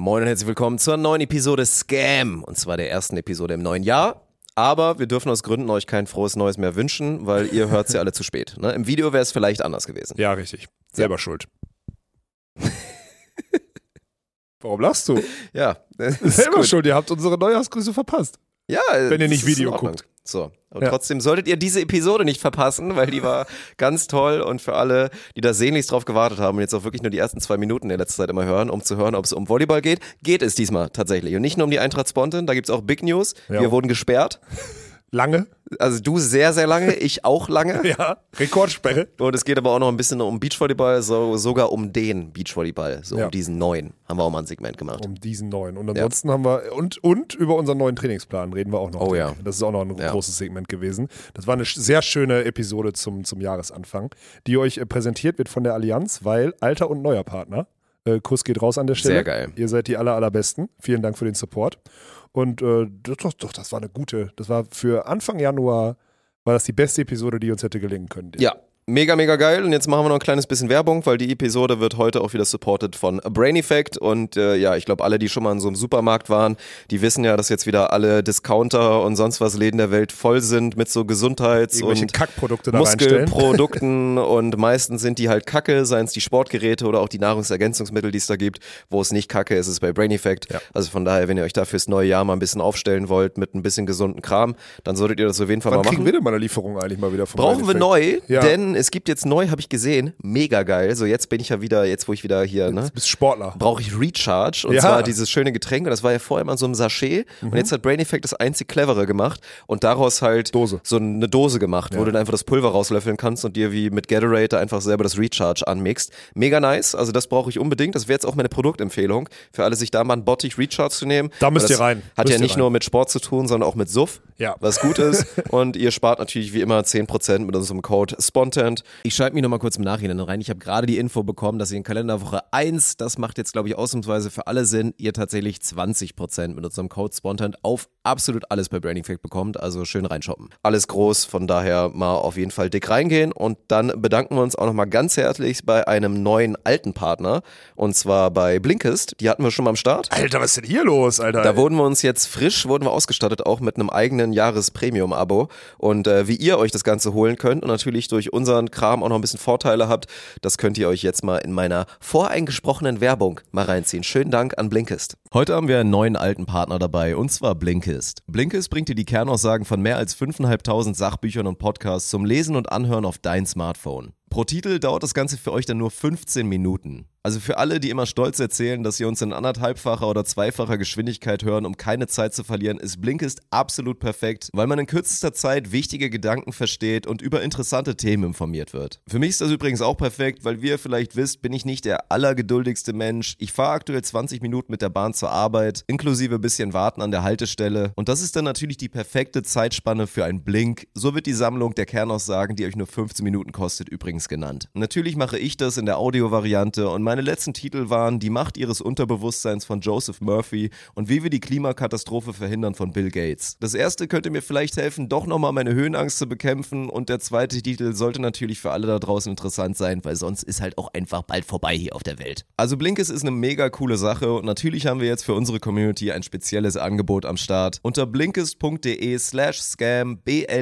Moin und herzlich willkommen zur neuen Episode Scam. Und zwar der ersten Episode im neuen Jahr. Aber wir dürfen aus Gründen euch kein frohes Neues mehr wünschen, weil ihr hört sie alle zu spät. Ne? Im Video wäre es vielleicht anders gewesen. Ja, richtig. Selber schuld. Warum lachst du? Ja, Selber schuld, ihr habt unsere Neujahrsgrüße verpasst. Ja, Wenn ihr nicht Video guckt. So, aber Ja. trotzdem solltet ihr diese Episode nicht verpassen, weil die war ganz toll und für alle, die da sehnlichst drauf gewartet haben und jetzt auch wirklich nur die ersten zwei Minuten der letzten Zeit immer hören, um zu hören, ob es um Volleyball geht, geht es diesmal tatsächlich. Und nicht nur um die Eintracht Spontan, da gibt's auch Big News. Ja. Wir wurden gesperrt. Lange? Also du sehr, sehr lange, ich auch lange. Ja. Rekordsperre? Und es geht aber auch noch ein bisschen um Beachvolleyball, so, sogar um den Beachvolleyball, so Ja. um diesen neuen. Haben wir auch mal ein Segment gemacht. Um diesen neuen. Und ansonsten haben wir, und, und über unseren neuen Trainingsplan reden wir auch noch. Oh ja. Das ist auch noch ein Ja. großes Segment gewesen. Das war eine sehr schöne Episode zum, zum Jahresanfang, die euch äh, präsentiert wird von der Allianz, weil alter und neuer Partner. Äh, Kuss geht raus an der Stelle. Sehr geil. Ihr seid die aller, allerbesten. Vielen Dank für den Support. Und äh, doch, doch, das war eine gute, das war für Anfang Januar, war das die beste Episode, die uns hätte gelingen können. Ja. Mega, mega geil. Und jetzt machen wir noch ein kleines bisschen Werbung, weil die Episode wird heute auch wieder supported von Brain Effect. Und äh, ja, ich glaube, alle, die schon mal in so einem Supermarkt waren, die wissen ja, dass jetzt wieder alle Discounter und sonst was Läden der Welt voll sind mit so Gesundheits- und Kackprodukte. Muskelprodukten und meistens sind die halt kacke, seien es die Sportgeräte oder auch die Nahrungsergänzungsmittel, die es da gibt. Wo es nicht kacke ist, ist es bei Brain Effect. Ja. Also von daher, wenn ihr euch da fürs neue Jahr mal ein bisschen aufstellen wollt mit ein bisschen gesunden Kram, dann solltet ihr das auf jeden Fall Wann mal machen. kriegen wir denn mal eine Lieferung eigentlich mal wieder vom Brauchen wir neu, Ja. denn es gibt jetzt neu, habe ich gesehen, mega geil. So jetzt bin ich ja wieder, jetzt wo ich wieder hier, ne? Du bist Sportler. Brauche ich Recharge und Ja. zwar dieses schöne Getränk und das war ja vorher immer so im Sachet und jetzt hat Brain Effect das einzig clevere gemacht und daraus halt Dose. so eine Dose gemacht, wo du dann einfach das Pulver rauslöffeln kannst und dir wie mit Gatorade einfach selber das Recharge anmixt. Mega nice, also das brauche ich unbedingt. Das wäre jetzt auch meine Produktempfehlung für alle, sich da mal einen Bottich Recharge zu nehmen. Da müsst ihr rein. Hat Müsst ja nicht nur mit Sport zu tun, sondern auch mit Suff Ja. was gut ist. Und ihr spart natürlich wie immer 10% mit unserem Code SPONTANT. Ich schalte mich nochmal kurz im Nachhinein rein. Ich habe gerade die Info bekommen, dass ihr in Kalenderwoche 1, das macht jetzt glaube ich ausnahmsweise für alle Sinn, ihr tatsächlich 20% mit unserem Code SPONTANT auf absolut alles bei Branding Fact bekommt. Also schön reinshoppen. Alles groß, von daher mal auf jeden Fall dick reingehen. Und dann bedanken wir uns auch nochmal ganz herzlich bei einem neuen alten Partner. Und zwar bei Blinkist. Die hatten wir schon mal am Start. Alter, was ist denn hier los, Alter? Da wurden wir uns jetzt frisch, wurden wir ausgestattet, auch mit einem eigenen Jahres-Premium-Abo. Und äh, wie ihr euch das Ganze holen könnt und natürlich durch unseren Kram auch noch ein bisschen Vorteile habt, das könnt ihr euch jetzt mal in meiner voreingesprochenen Werbung mal reinziehen. Schönen Dank an Blinkist. Heute haben wir einen neuen alten Partner dabei und zwar Blinkist. Blinkist bringt dir die Kernaussagen von mehr als 5.500 Sachbüchern und Podcasts zum Lesen und Anhören auf dein Smartphone. Pro Titel dauert das Ganze für euch dann nur 15 Minuten. Also für alle, die immer stolz erzählen, dass sie uns in anderthalbfacher oder zweifacher Geschwindigkeit hören, um keine Zeit zu verlieren, ist Blinkist absolut perfekt, weil man in kürzester Zeit wichtige Gedanken versteht und über interessante Themen informiert wird. Für mich ist das übrigens auch perfekt, weil wie ihr vielleicht wisst, bin ich nicht der allergeduldigste Mensch. Ich fahre aktuell 20 Minuten mit der Bahn zur Arbeit, inklusive bisschen warten an der Haltestelle. Und das ist dann natürlich die perfekte Zeitspanne für ein Blink. So wird die Sammlung der Kernaussagen, die euch nur 15 Minuten kostet, übrigens genannt. Natürlich mache ich das in der Audiovariante und meine letzten Titel waren Die Macht ihres Unterbewusstseins von Joseph Murphy und Wie wir die Klimakatastrophe verhindern von Bill Gates. Das erste könnte mir vielleicht helfen, doch nochmal meine Höhenangst zu bekämpfen und der zweite Titel sollte natürlich für alle da draußen interessant sein, weil sonst ist halt auch einfach bald vorbei hier auf der Welt. Also Blinkist ist eine mega coole Sache und natürlich haben wir jetzt für unsere Community ein spezielles Angebot am Start. Unter blinkist.de slash scam, b-l-i-n-k-i-s-t.de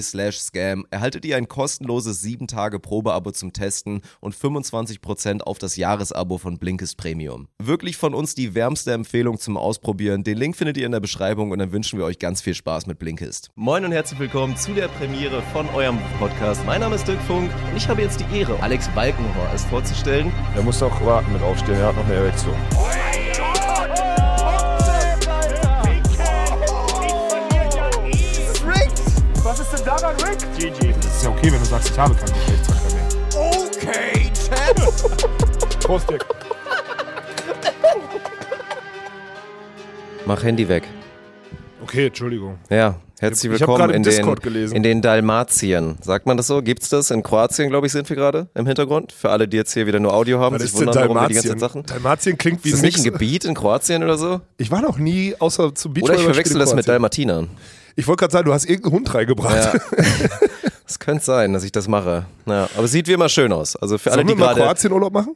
slash scam erhaltet ihr ein kostenloses 7-Tage-Probeabo zum Testen und 25% auf das Jahresabo von Blinkist Premium. Wirklich von uns die wärmste Empfehlung zum Ausprobieren. Den Link findet ihr in der Beschreibung und dann wünschen wir euch ganz viel Spaß mit Blinkist. Moin und herzlich willkommen zu der Premiere von eurem Podcast. Mein Name ist Dirk Funk und ich habe jetzt die Ehre, Alex Balkenhorst vorzustellen. Er muss noch warten mit aufstehen, er hat noch eine Erektion. Was ist denn daran, Rick? GG. Das ist ja okay, wenn du sagst, ich habe keinen Geschlechtsverkehr Champ. Prost, Dick. Mach Handy weg. Okay, Entschuldigung. Ja, herzlich willkommen in, den, gelesen. in den Dalmatien. Sagt man das so? Gibt's das? In Kroatien, glaube ich, sind wir gerade im Hintergrund. Für alle, die jetzt hier wieder nur Audio haben, sich wundern, warum wir die ganze Dalmatien? Zeit Sachen. Dalmatien klingt wie Ist das nicht ein. Gebiet in Kroatien oder so? Ich war noch nie außer zum Beach Oder ich verwechsel das mit Dalmatinern. Ich wollte gerade sagen, du hast irgendeinen Hund reingebracht. Ja. Es könnte sein, dass ich das mache. Ja, aber es sieht wie immer schön aus. Also für alle, Sollen die wir mal gerade Kroatien Urlaub machen?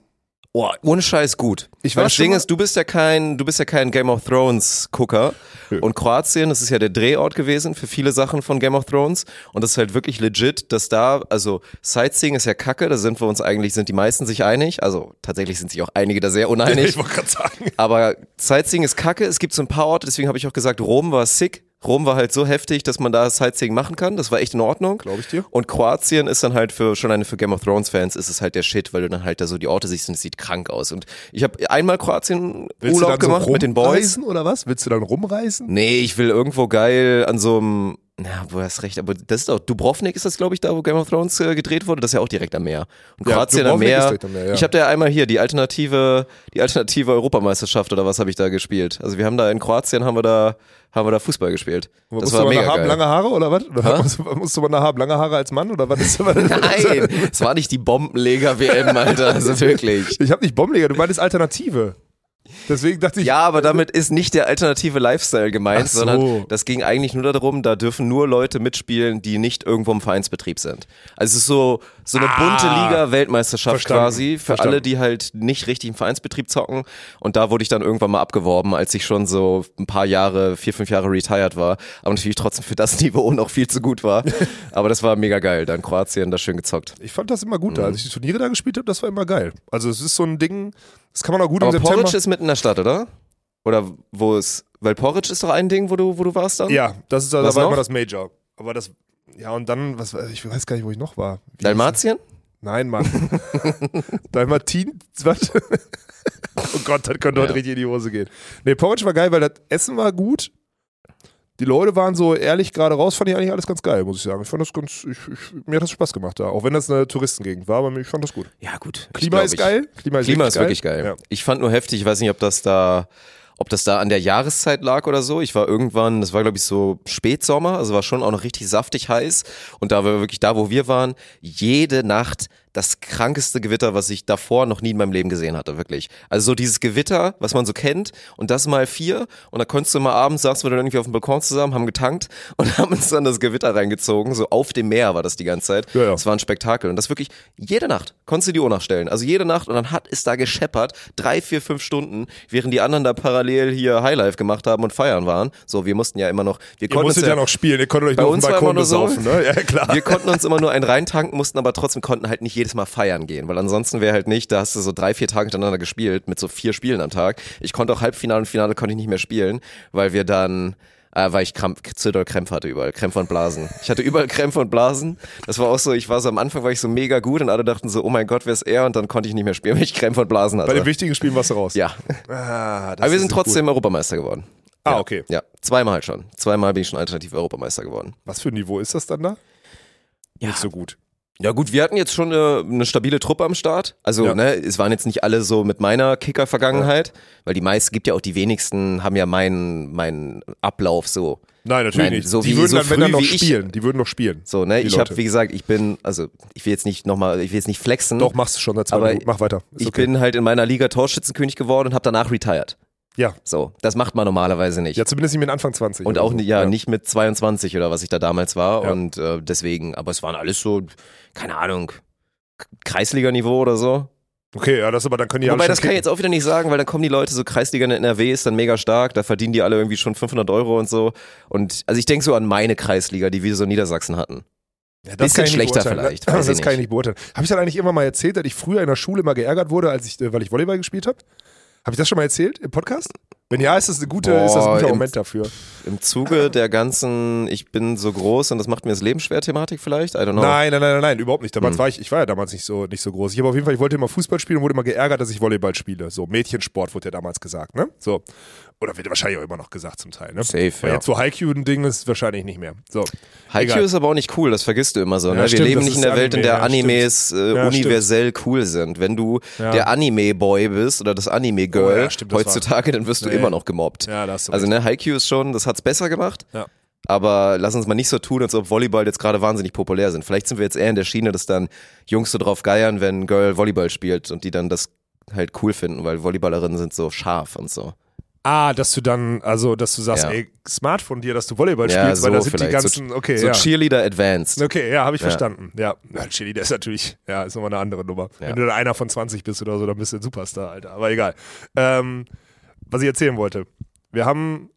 Oh, ohne Scheiß gut. Ich war das Ding ist, du bist ja kein, du bist ja kein Game of Thrones Gucker. Und Kroatien, das ist ja der Drehort gewesen für viele Sachen von Game of Thrones. Und das ist halt wirklich legit, dass da, also Sightseeing ist ja kacke, da sind wir uns eigentlich, sind die meisten sich einig. Also tatsächlich sind sich auch einige da sehr uneinig. Ich wollte gerade sagen. Aber Sightseeing ist kacke. Es gibt so ein paar Orte, deswegen habe ich auch gesagt, Rom war sick. Rom war halt so heftig, dass man da Sightseeing machen kann. Das war echt in Ordnung. Glaub ich dir. Und Kroatien ist dann halt für schon eine für Game of Thrones Fans ist es halt der Shit, weil du dann halt da so die Orte siehst und es sieht krank aus. Und ich habe einmal Kroatien Willst Urlaub du dann gemacht so mit den Boys. rumreisen oder was? Willst du dann rumreisen? Nee, ich will irgendwo geil an so einem ja, du hast recht, aber das ist doch, Dubrovnik ist das, glaube ich, da, wo Game of Thrones äh, gedreht wurde. Das ist ja auch direkt am Meer. Und Ja, Kroatien am Meer. am Meer, ja. Ich habe da ja einmal hier die alternative, die alternative Europameisterschaft oder was habe ich da gespielt. Also wir haben da in Kroatien haben wir da, haben wir da Fußball gespielt. Das musst war du mal mega haben, geil. lange Haare oder was? Oder musst, du- musst du mal haben, lange Haare als Mann oder was ist was Nein, es war nicht die Bombenleger-WM, Alter. Also wirklich. Ich habe nicht Bombenleger, du meintest Alternative. Deswegen dachte ich, Ja, aber damit ist nicht der alternative Lifestyle gemeint, so. sondern das ging eigentlich nur darum, da dürfen nur Leute mitspielen, die nicht irgendwo im Vereinsbetrieb sind. Also es ist so, so eine bunte Ah. Liga-Weltmeisterschaft Verstanden. quasi für Verstanden. alle, die halt nicht richtig im Vereinsbetrieb zocken. Und da wurde ich dann irgendwann mal abgeworben, als ich schon so ein paar Jahre, vier, fünf Jahre retired war. Aber natürlich trotzdem für das Niveau noch viel zu gut war. Aber das war mega geil. Da in Kroatien, da schön gezockt. ich fand das immer Mhm. gut da. Als ich die Turniere da gespielt habe, das war immer geil. Also es ist so ein Ding, das kann man auch gut Aber im September. Porridge ist mitten in der Stadt, oder? Oder wo ist, weil Porridge ist doch ein Ding, wo du, wo du warst dann? ja, das ist da war noch? immer das Major. Aber das, ja und dann, was, ich weiß gar nicht, wo ich noch war. Wie Dalmatien? Nein, Mann. Dalmatin, was? oh Gott, das könnte heute Ja. richtig in die Hose gehen. Nee, Porridge war geil, weil das Essen war gut. Die Leute waren so ehrlich gerade raus, fand ich eigentlich alles ganz geil, muss ich sagen. Ich fand das ganz, ich, ich, mir hat das Spaß gemacht da. Auch wenn das eine Touristengegend war, aber ich fand das gut. Ja, gut. Klima ist geil. Klima ist, Klima wirklich ist wirklich geil. Ja. Ich fand nur heftig, ich weiß nicht, ob das da, ob das da an der Jahreszeit lag oder so. Ich war irgendwann, das war glaube ich so Spätsommer, also war schon auch noch richtig saftig heiß. Und da war wirklich da, wo wir waren, jede Nacht das krankeste Gewitter, was ich davor noch nie in meinem Leben gesehen hatte, wirklich. Also so dieses Gewitter, was man so kennt und das mal vier und da konntest du mal abends, saßen wir dann irgendwie auf dem Balkon zusammen, haben getankt und haben uns dann das Gewitter reingezogen, so auf dem Meer war das die ganze Zeit. Ja, ja. Das war ein Spektakel und das wirklich jede Nacht, konntest du die Uhr nachstellen, also jede Nacht und dann hat es da gescheppert, drei, vier, fünf Stunden, während die anderen da parallel hier Highlife gemacht haben und feiern waren. So, wir mussten ja immer noch, wir Ihr konnten uns musstet ja noch spielen, ihr konntet euch Bei nur auf dem Balkon immer nur so. besaufen, ne? Ja, klar. wir konnten uns immer nur einen reintanken, mussten aber trotzdem konnten halt nicht jedes Mal feiern gehen, weil ansonsten wäre halt nicht, da hast du so drei, vier Tage hintereinander gespielt mit so vier Spielen am Tag. Ich konnte auch Halbfinale und Finale konnte ich nicht mehr spielen, weil wir dann äh, weil ich Krampf, zu doll Krämpfe hatte überall, Krämpfe und Blasen. Ich hatte überall Krämpfe und Blasen. Das war auch so, ich war so am Anfang war ich so mega gut und alle dachten so, oh mein Gott, wer ist er? Und dann konnte ich nicht mehr spielen, weil ich Krämpfe und Blasen hatte. Bei den wichtigen Spielen warst du raus. ja, Ah, aber wir sind gut. trotzdem Europameister geworden. Ah, ja. okay. Ja, zweimal schon. Zweimal bin ich schon alternativ Europameister geworden. Was für ein Niveau ist das dann da? Ja. Nicht so gut. Ja gut, wir hatten jetzt schon eine, eine stabile Truppe am Start. Also Ja. ne, es waren jetzt nicht alle so mit meiner Kicker-Vergangenheit, weil die meisten, gibt ja auch die wenigsten, haben ja meinen meinen Ablauf so. Nein, natürlich Nein, nicht. so die wie- würden so dann, wenn dann noch wie ich- spielen. Die würden noch spielen. So, ne, ich habe wie gesagt, ich bin, also ich will jetzt nicht nochmal, ich will jetzt nicht flexen. Doch, machst du schon seit zwei Aber Minuten. Mach weiter. Ist ich okay. bin halt in meiner Liga Torschützenkönig geworden und habe danach retired. Ja. So, das macht man normalerweise nicht. Ja, zumindest nicht mit Anfang 20. und auch so. ni- ja, nicht mit 22 oder was ich da damals war. Ja. Und äh, deswegen, aber es waren alles so, keine Ahnung, Kreisliganiveau oder so. Okay, ja, das aber dann können die Wobei, alle das kann ich jetzt auch wieder nicht sagen, weil dann kommen die Leute, so Kreisliga in NRW ist dann mega stark, da verdienen die alle irgendwie schon 500 Euro und so. Und also ich denke so an meine Kreisliga, die wir so in Niedersachsen hatten. Ja, Bisschen ich nicht schlechter vielleicht, Das, das kann ich nicht. nicht beurteilen. Habe ich dann eigentlich immer mal erzählt, dass ich früher in der Schule immer geärgert wurde, als ich, äh, weil ich Volleyball gespielt habe? Habe ich das schon mal erzählt im Podcast? Wenn ja, ist das, eine gute, Boah, ist das ein guter im- Moment dafür. Im Zuge der ganzen, ich bin so groß und das macht mir das Leben schwer Thematik vielleicht, I don't know. Nein, nein, nein, nein, nein, überhaupt nicht. Damals Hm. war ich, ich war ja damals nicht so, nicht so groß. Ich habe auf jeden Fall, ich wollte immer Fußball spielen und wurde immer geärgert, dass ich Volleyball spiele. So, Mädchensport wurde ja damals gesagt, ne? So. Oder wird wahrscheinlich auch immer noch gesagt zum Teil, ne? Safe, Weil ja. jetzt so Haikyuu ein Ding ist wahrscheinlich nicht mehr. So. Egal. ist aber auch nicht cool, das vergisst du immer so. Ja, Ne? Wir stimmt, leben das nicht in ist der Welt, in Anime, der ja, Animes äh, universell cool sind. Wenn du der Anime-Boy bist oder das Anime-Girl Oh stimmt, das heutzutage, dann wirst du Nee. immer noch gemobbt. Ja, da hast du Also ne, Haikyuu ist schon, das hat's besser gemacht. Ja. Aber lass uns mal nicht so tun, als ob Volleyball jetzt gerade wahnsinnig populär sind. Vielleicht sind wir jetzt eher in der Schiene, dass dann Jungs so drauf geiern, wenn Girl Volleyball spielt und die dann das halt cool finden, weil Volleyballerinnen sind so scharf und so. Ah, dass du dann, also dass du sagst, Ja. ey, smart von dir, dass du Volleyball Ja, spielst, weil so da sind die ganzen, so, okay, so ja. Cheerleader Advanced. Okay, ja, habe ich verstanden. Ja, ja Chili, der ist natürlich, ja, ist nochmal eine andere Nummer. Wenn du da einer von 20 bist oder so, dann bist du ein Superstar, Alter. Aber egal. Ähm, was ich erzählen wollte. Wir haben,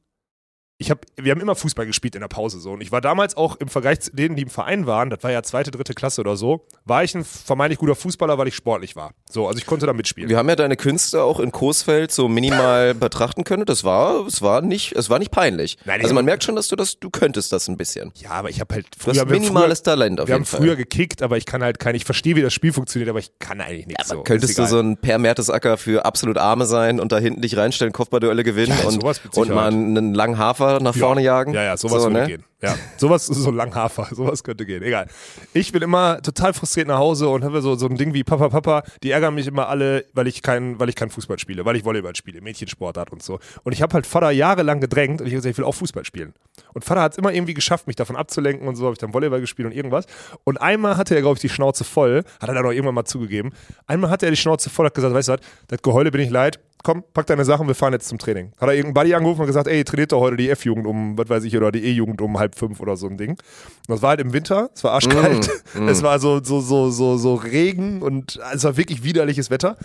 ich hab, wir haben immer Fußball gespielt in der Pause so. Und ich war damals auch im Vergleich zu denen, die im Verein waren, das war ja zweite, dritte Klasse oder so, war ich ein vermeintlich guter Fußballer, weil ich sportlich war. So, also ich konnte da mitspielen. Wir haben ja deine Künste auch in Coesfeld so minimal betrachten können. Das war, es war nicht, es war nicht peinlich. Nein, also man merkt schon, dass du das, du könntest das ein bisschen. Ja, aber ich habe halt Du früher, hast wir haben minimales früher, Talent auf wir jeden haben Fall. früher gekickt, aber ich kann halt kein, ich verstehe, wie das Spiel funktioniert, aber ich kann eigentlich nichts. so. Könntest du so ein Per Mertesacker für absolut Arme sein und da hinten dich reinstellen, Kopfballduelle gewinnen Ja, und, und mal einen langen Hafer nach Ja. vorne jagen? Ja, ja, sowas so, würde ne? gehen. Ja, sowas, so Langhafer, sowas könnte gehen. Egal. Ich bin immer total frustriert nach Hause und habe so, so ein Ding wie Papa, Papa, die ärgern mich immer alle, weil ich kein, weil ich kein Fußball spiele, weil ich Volleyball spiele, Mädchensportart und so. Und ich habe halt Vater jahrelang gedrängt und ich habe gesagt, ich will auch Fußball spielen. Und Vater hat es immer irgendwie geschafft, mich davon abzulenken und so, habe ich dann Volleyball gespielt und irgendwas. Und einmal hatte er, glaube ich, die Schnauze voll, hat er dann auch irgendwann mal zugegeben. Einmal hatte er die Schnauze voll, hat gesagt, weißt du was, das Geheule bin ich leid, komm, pack deine Sachen, wir fahren jetzt zum Training. Hat er irgendeinen Buddy angerufen und gesagt, ey, trainiert doch heute die F-Jugend um, was weiß ich, oder die E-Jugend um halb fünf oder so ein Ding. Und das war halt im Winter, es war arschkalt, es war so, so, so, so, so Regen und es war wirklich widerliches Wetter.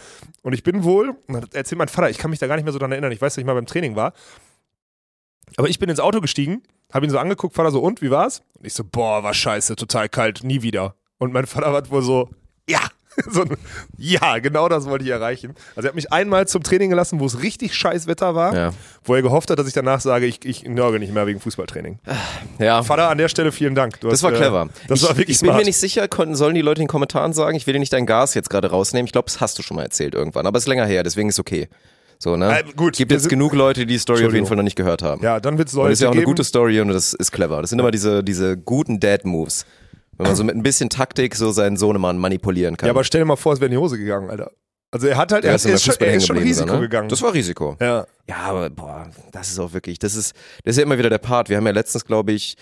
Und ich bin wohl, erzählt mein Vater, ich kann mich da gar nicht mehr so dran erinnern, ich weiß, dass ich mal beim Training war. Aber ich bin ins Auto gestiegen, habe ihn so angeguckt, Vater so, und, wie war's? Und ich so, boah, war scheiße, total kalt, nie wieder. Und mein Vater war wohl so, ja. So ein, ja, genau das wollte ich erreichen. Also er hat mich einmal zum Training gelassen, wo es richtig scheiß Wetter war, Ja. wo er gehofft hat, dass ich danach sage, ich, ich nörge nicht mehr wegen Fußballtraining. Ja. Vater, an der Stelle vielen Dank. Du Das hast, war äh, clever. Das ich, war wirklich ich bin smart. mir nicht sicher, konnten, sollen die Leute in den Kommentaren sagen, ich will dir nicht dein Gas jetzt gerade rausnehmen. Ich glaube, das hast du schon mal erzählt irgendwann, aber es ist länger her, deswegen ist okay. So, ne? Äh, gut, Gibt jetzt genug Leute, die die Story auf jeden. Fall noch nicht gehört haben. ja, dann wird es und Leute das ist ja auch eine gute Story und das ist clever. Das sind immer diese, diese guten Dad-Moves. Wenn man so mit ein bisschen Taktik so seinen Sohnemann manipulieren kann. ja, aber stell dir mal vor, es wäre in die Hose gegangen, Alter. Also er hat halt, er, ist er, ist schon, er ist schon Risiko so, ne? gegangen. Das war Risiko. ja. Ja, aber boah, das ist auch wirklich, das ist, das ist ja immer wieder der Part. Wir haben ja letztens, glaube ich,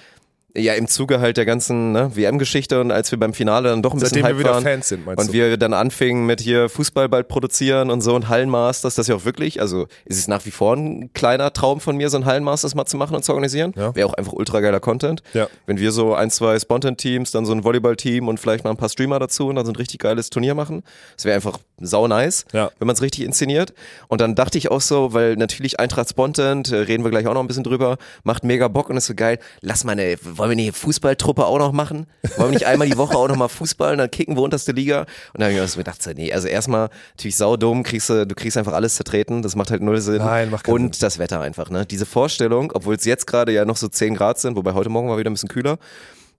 ja im Zuge halt der ganzen ne, WM-Geschichte und als wir beim Finale dann doch ein bisschen Seitdem wir Hype wieder waren Fans sind, meinst und du? wir dann anfingen mit hier Fußball bald produzieren und so und Hallenmasters, das ist ja auch wirklich, also es ist nach wie vor ein kleiner Traum von mir, so ein Hallenmasters mal zu machen und zu organisieren. Ja. Wäre auch einfach ultra geiler Content. Ja. Wenn wir so ein, zwei Spontan-Teams, dann so ein Volleyball-Team und vielleicht mal ein paar Streamer dazu und dann so ein richtig geiles Turnier machen. Das wäre einfach sau nice, Ja. wenn man es richtig inszeniert. Und dann dachte ich auch so, weil natürlich Eintracht Spontan, äh, reden wir gleich auch noch ein bisschen drüber, macht mega Bock und ist so geil. Lass mal eine, wollen wir eine Fußballtruppe auch noch machen? Wollen wir nicht einmal die Woche auch noch mal Fußball und dann kicken wir unterste Liga? Und dann habe ich mir so gedacht, nee, also erstmal natürlich saudumm, kriegst du, du kriegst einfach alles zertreten, das macht halt null Sinn. Nein, macht keinen Und das Wetter einfach, ne? Diese Vorstellung, obwohl es jetzt gerade ja noch so 10 Grad sind, wobei heute Morgen war wieder ein bisschen kühler,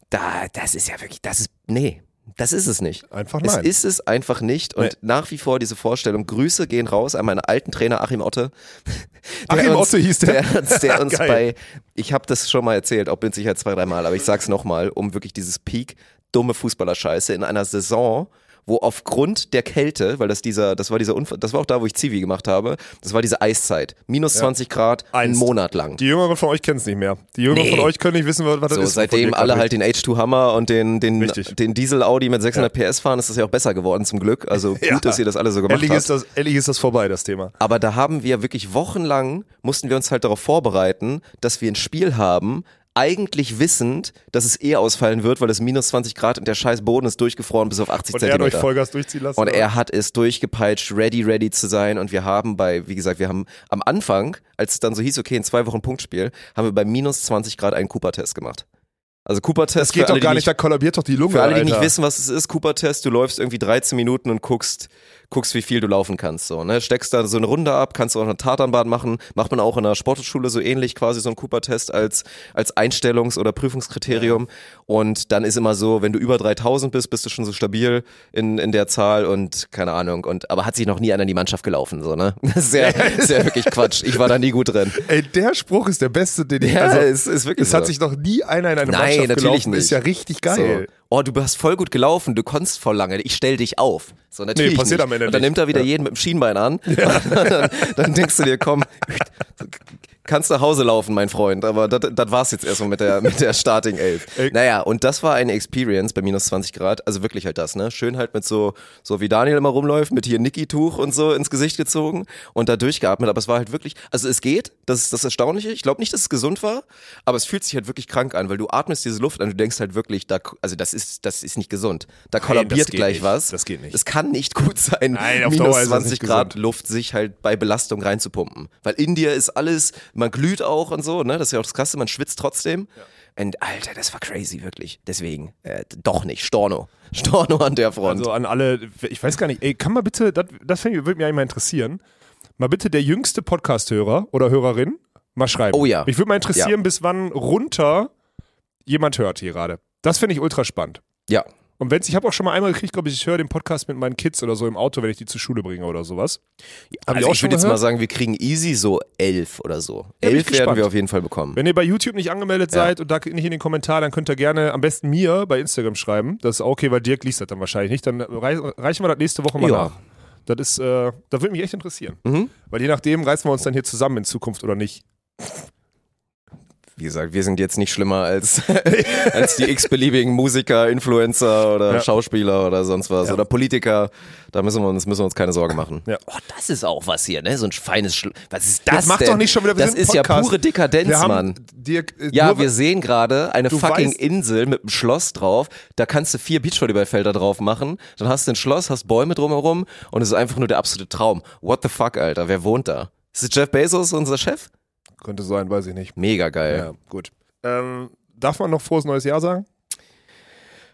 da, das ist ja wirklich, das ist, nee, das ist es nicht. Einfach Es nein. ist es einfach nicht und Nee. nach wie vor diese Vorstellung, Grüße gehen raus an meinen alten Trainer Achim Otte. Achim uns, Otte hieß der? Der, uns- der uns bei, ich habe das schon mal erzählt, auch mit Sicherheit zwei, dreimal, aber ich sag's nochmal, um wirklich dieses Peak dumme Fußballerscheiße in einer Saison, wo aufgrund der Kälte, weil das dieser, das war dieser Unfall, das war auch da, wo ich Zivi gemacht habe, das war diese Eiszeit. Minus 20 Grad, einen. Monat lang. Die Jüngeren von euch kennen es nicht mehr. Die Jüngeren Nee. von euch können nicht wissen, was das So, ist. seitdem alle halt den H2 Hammer und den, den, Richtig. den Diesel Audi mit 600 PS fahren, ist das ja auch besser geworden zum Glück. Also gut, Ja. dass ihr das alle so gemacht Endlich habt. ist, das, endlich ist das vorbei, das Thema. Aber da haben wir wirklich wochenlang, mussten wir uns halt darauf vorbereiten, dass wir ein Spiel haben, eigentlich wissend, dass es eh ausfallen wird, weil es minus 20 Grad und der scheiß Boden ist durchgefroren bis auf 80 Und er hat euch Zentimeter. Vollgas durchziehen lassen. Und oder? er hat es durchgepeitscht, ready, ready zu sein. Und wir haben bei, wie gesagt, wir haben am Anfang, als es dann so hieß, okay, in zwei Wochen Punktspiel, haben wir bei minus 20 Grad einen Cooper-Test gemacht. Also Cooper-Test das geht alle, doch gar nicht, da kollabiert doch die Lunge. für alle, die Alter. nicht wissen, was es ist, Cooper-Test, du läufst irgendwie 13 Minuten und guckst, guckst, wie viel du laufen kannst. So, ne? Steckst da so eine Runde ab, kannst du auch eine Tatanbahn machen, macht man auch in der Sportschule so ähnlich, quasi so ein Cooper-Test als, als Einstellungs- oder Prüfungskriterium. Und dann ist immer so, wenn du über 3000 bist, bist du schon so stabil in, in der Zahl und keine Ahnung. Und, aber hat sich noch nie einer in die Mannschaft gelaufen, so, ne? Ist ja wirklich Quatsch. Ich war da nie gut drin. Ey, der Spruch ist der beste, den ich. Ja, also, es ist wirklich es hat so. sich noch nie einer in eine Nein, Mannschaft natürlich gelaufen. nicht. Ist ja richtig geil. So. Oh, du hast voll gut gelaufen, du konntest voll lange, ich stell dich auf. So, natürlich Nee, passiert nicht. am Ende Und dann nicht. nimmt er wieder jeden mit dem Schienbein an. Und dann, dann denkst du dir, komm, kannst nach Hause laufen, mein Freund. Aber das war's jetzt erstmal mit der, mit der Starting 11. Naja, und das war eine Experience bei minus 20 Grad. Also wirklich halt das, ne? Schön halt mit so, so wie Daniel immer rumläuft, mit hier Niki-Tuch und so ins Gesicht gezogen und da durchgeatmet. Aber es war halt wirklich, also es geht, das ist das Erstaunliche. Ich glaube nicht, dass es gesund war, aber es fühlt sich halt wirklich krank an, weil du atmest diese Luft an, du denkst halt wirklich, da, also das ist, das ist nicht gesund. Da kollabiert gleich nicht. was. Das geht nicht. Es kann nicht gut sein, Nein, auf minus Dauer ist das 20 nicht Grad gesund. Luft sich halt bei Belastung reinzupumpen. Weil in dir ist alles, man glüht auch und so, ne? Das ist ja auch das Krasse, man schwitzt trotzdem. Und Alter, das war crazy, wirklich. Deswegen, äh, doch nicht, Storno. Storno an der Front. Also an alle, ich weiß gar nicht, ey, kann mal bitte, das, das würde mich eigentlich mal interessieren, mal bitte der jüngste Podcast-Hörer oder Hörerin mal schreiben. Oh ja. Mich würde mal interessieren, bis wann runter jemand hört hier gerade. Das finde ich ultra spannend. ja. Und wenn's, ich habe auch schon mal einmal gekriegt, glaube ich, ich höre den Podcast mit meinen Kids oder so im Auto, wenn ich die zur Schule bringe oder sowas. Also ich schon würde jetzt mal sagen, wir kriegen easy so elf oder so. Ja, ich elf werden wir auf jeden Fall bekommen. Wenn ihr bei YouTube nicht angemeldet Ja. seid und da nicht in den Kommentaren, dann könnt ihr gerne am besten mir bei Instagram schreiben. Das ist auch okay, weil Dirk liest das dann wahrscheinlich nicht. Dann rei reichen wir das nächste Woche mal Ja. nach. Das ist, äh, das würde mich echt interessieren. Mhm. Weil je nachdem reißen wir uns dann hier zusammen in Zukunft oder nicht. Wie gesagt, wir sind jetzt nicht schlimmer als, als die x-beliebigen Musiker, Influencer oder Ja. Schauspieler oder sonst was. Ja. Oder Politiker. Da müssen wir uns, müssen wir uns keine Sorgen machen. Ja. Oh, das ist auch was hier, ne? So ein feines Schl Was ist das Jetzt mach denn? doch nicht schon wieder, wir Das ist ja pure Dekadenz, Wir Mann. Dirk, äh, Ja, wir sehen gerade eine fucking weißt- Insel mit einem Schloss drauf. Da kannst du vier Beachvolleyballfelder drauf machen. Dann hast du ein Schloss, hast Bäume drumherum und es ist einfach nur der absolute Traum. What the fuck, Alter? Wer wohnt da? Ist es Jeff Bezos, unser Chef? Könnte sein, weiß ich nicht. Mega geil. Ja, gut. Ähm, darf man noch frohes neues Jahr sagen?